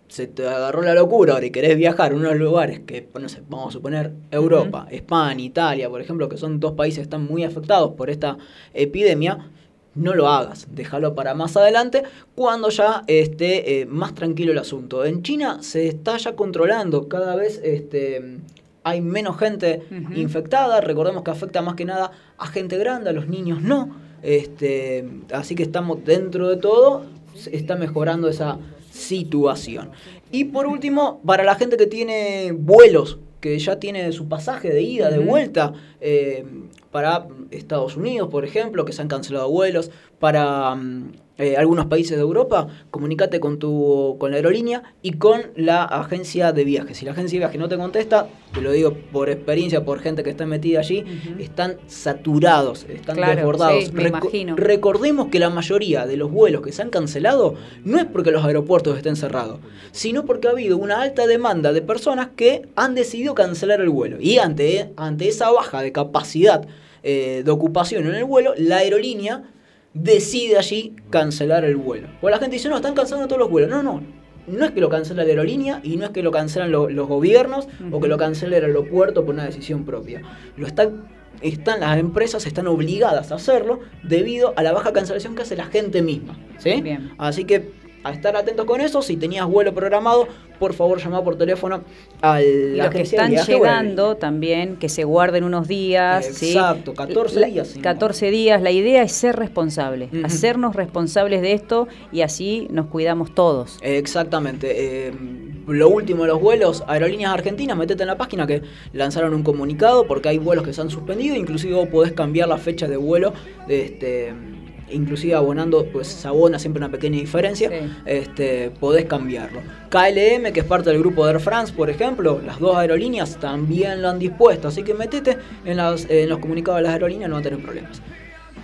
se te agarró la locura ahora y querés viajar a unos lugares que, no sé, vamos a suponer Europa, España, Italia, por ejemplo, que son dos países que están muy afectados por esta epidemia, no lo hagas, déjalo para más adelante cuando ya esté eh, más tranquilo el asunto. En China se está ya controlando, cada vez este, hay menos gente infectada, recordemos que afecta más que nada a gente grande, a los niños no. Este, así que estamos dentro de todo, se está mejorando esa situación. Y por último, para la gente que tiene vuelos, que ya tiene su pasaje de ida, de vuelta, eh, para Estados Unidos, por ejemplo, que se han cancelado vuelos, para mm, eh, algunos países de Europa, comunícate con tu con la aerolínea y con la agencia de viajes. Si la agencia de viajes no te contesta, te lo digo por experiencia, por gente que está metida allí, están saturados, están Claro, desbordados. sí, me imagino. Recordemos que la mayoría de los vuelos que se han cancelado no es porque los aeropuertos estén cerrados, sino porque ha habido una alta demanda de personas que han decidido cancelar el vuelo. Y ante, ante esa baja de capacidad eh, de ocupación en el vuelo, la aerolínea decide allí cancelar el vuelo. O la gente dice, no, están cancelando todos los vuelos. No, no. No es que lo cancela la aerolínea y no es que lo cancelan lo- los gobiernos o que lo cancela el aeropuerto por una decisión propia. Lo están, están, las empresas están obligadas a hacerlo debido a la baja cancelación que hace la gente misma. ¿sí? Así que a estar atentos con eso. Si tenías vuelo programado, por favor llama por teléfono a la los que de están viaje la llegando también, que se guarden unos días. ¿sí? Exacto, 14 La- días, si no 14 días. La idea es ser responsable, hacernos responsables de esto y así nos cuidamos todos. Exactamente. eh, lo último de los vuelos, Aerolíneas Argentinas, metete en la página que lanzaron un comunicado porque hay vuelos que se han suspendido, inclusive vos podés cambiar la fecha de vuelo, este, inclusive abonando, pues se abona siempre una pequeña diferencia, este, podés cambiarlo. KLM, que es parte del grupo de Air France, por ejemplo, las dos aerolíneas también lo han dispuesto, así que metete en, las- en los comunicados de las aerolíneas, no va a tener problemas.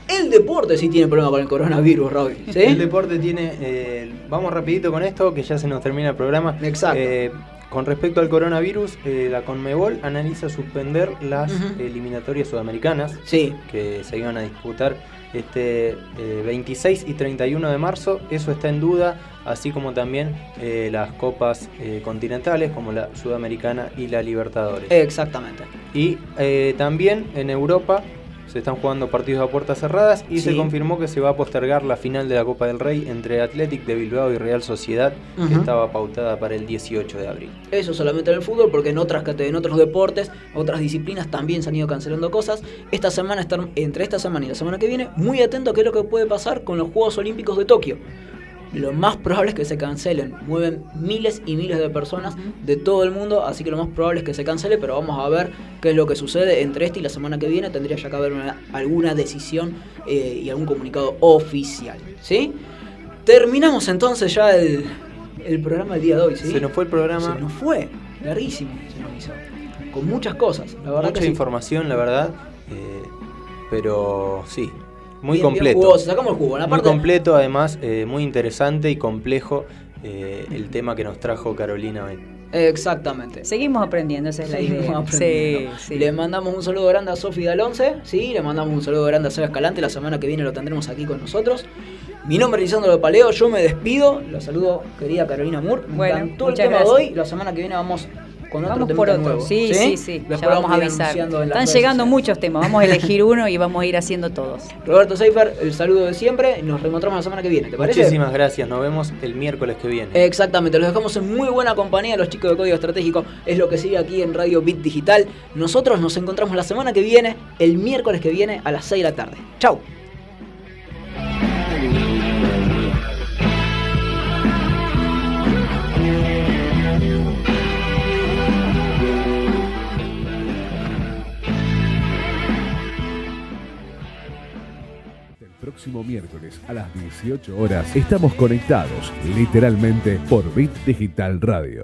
El deporte sí tiene problema con el coronavirus, Robbie. ¿sí? El deporte tiene. eh, vamos rapidito con esto, que ya se nos termina el programa. Exacto. Eh, con respecto al coronavirus, eh, la Conmebol analiza suspender las eliminatorias sudamericanas Sí. que se iban a disputar este eh, 26 y 31 de marzo. Eso está en duda, así como también eh, las copas eh, continentales como la Sudamericana y la Libertadores. Exactamente. Y eh, también en Europa se están jugando partidos a puertas cerradas y se confirmó que se va a postergar la final de la Copa del Rey entre Athletic de Bilbao y Real Sociedad, que estaba pautada para el 18 de abril. Eso solamente en el fútbol, porque en otras en otros deportes, otras disciplinas también se han ido cancelando cosas. Esta semana, entre esta semana y la semana que viene, muy atento a qué es lo que puede pasar con los Juegos Olímpicos de Tokio. Lo más probable es que se cancelen. Mueven miles y miles de personas de todo el mundo, así que lo más probable es que se cancele, pero vamos a ver qué es lo que sucede entre este y la semana que viene. Tendría ya que haber una- alguna decisión eh, y algún comunicado oficial. ¿Sí? Terminamos entonces ya el, el programa del día de hoy, ¿sí? Se nos fue el programa. Se nos fue, larguísimo se nos hizo. Con muchas cosas, la verdad Mucha que sí. información, la verdad, eh, pero sí, muy Bien, bien completo. jugoso, sacamos el jugo. La muy parte- completo, además, eh, muy interesante y complejo eh, el tema que nos trajo Carolina hoy. Exactamente. Seguimos aprendiendo, esa es la Seguimos idea. Sí, sí. Le mandamos un saludo grande a Sofi Dalonce, sí, le mandamos un saludo grande a Seba Escalante, la semana que viene lo tendremos aquí con nosotros. Mi nombre es Lisandro de Paleo, yo me despido, la saludo querida Carolina Moore. Me Bueno, encantó el tema de hoy, la semana que viene vamos con otro Vamos por otro. nuevo. Sí, sí, sí. Después Ya vamos a avisar. Están llegando sociales. muchos temas. Vamos a elegir uno y vamos a ir haciendo todos. <laughs> Roberto Seifer, el saludo de siempre, nos reencontramos la semana que viene, ¿te parece? Muchísimas gracias, nos vemos el miércoles que viene. Exactamente, los dejamos en muy buena compañía los chicos de Código Estratégico. Es lo que sigue aquí en Radio Bit Digital. Nosotros nos encontramos la semana que viene, el miércoles que viene a las 6 de la tarde. Chau. Próximo miércoles a las 18 horas estamos conectados literalmente por Bit Digital Radio.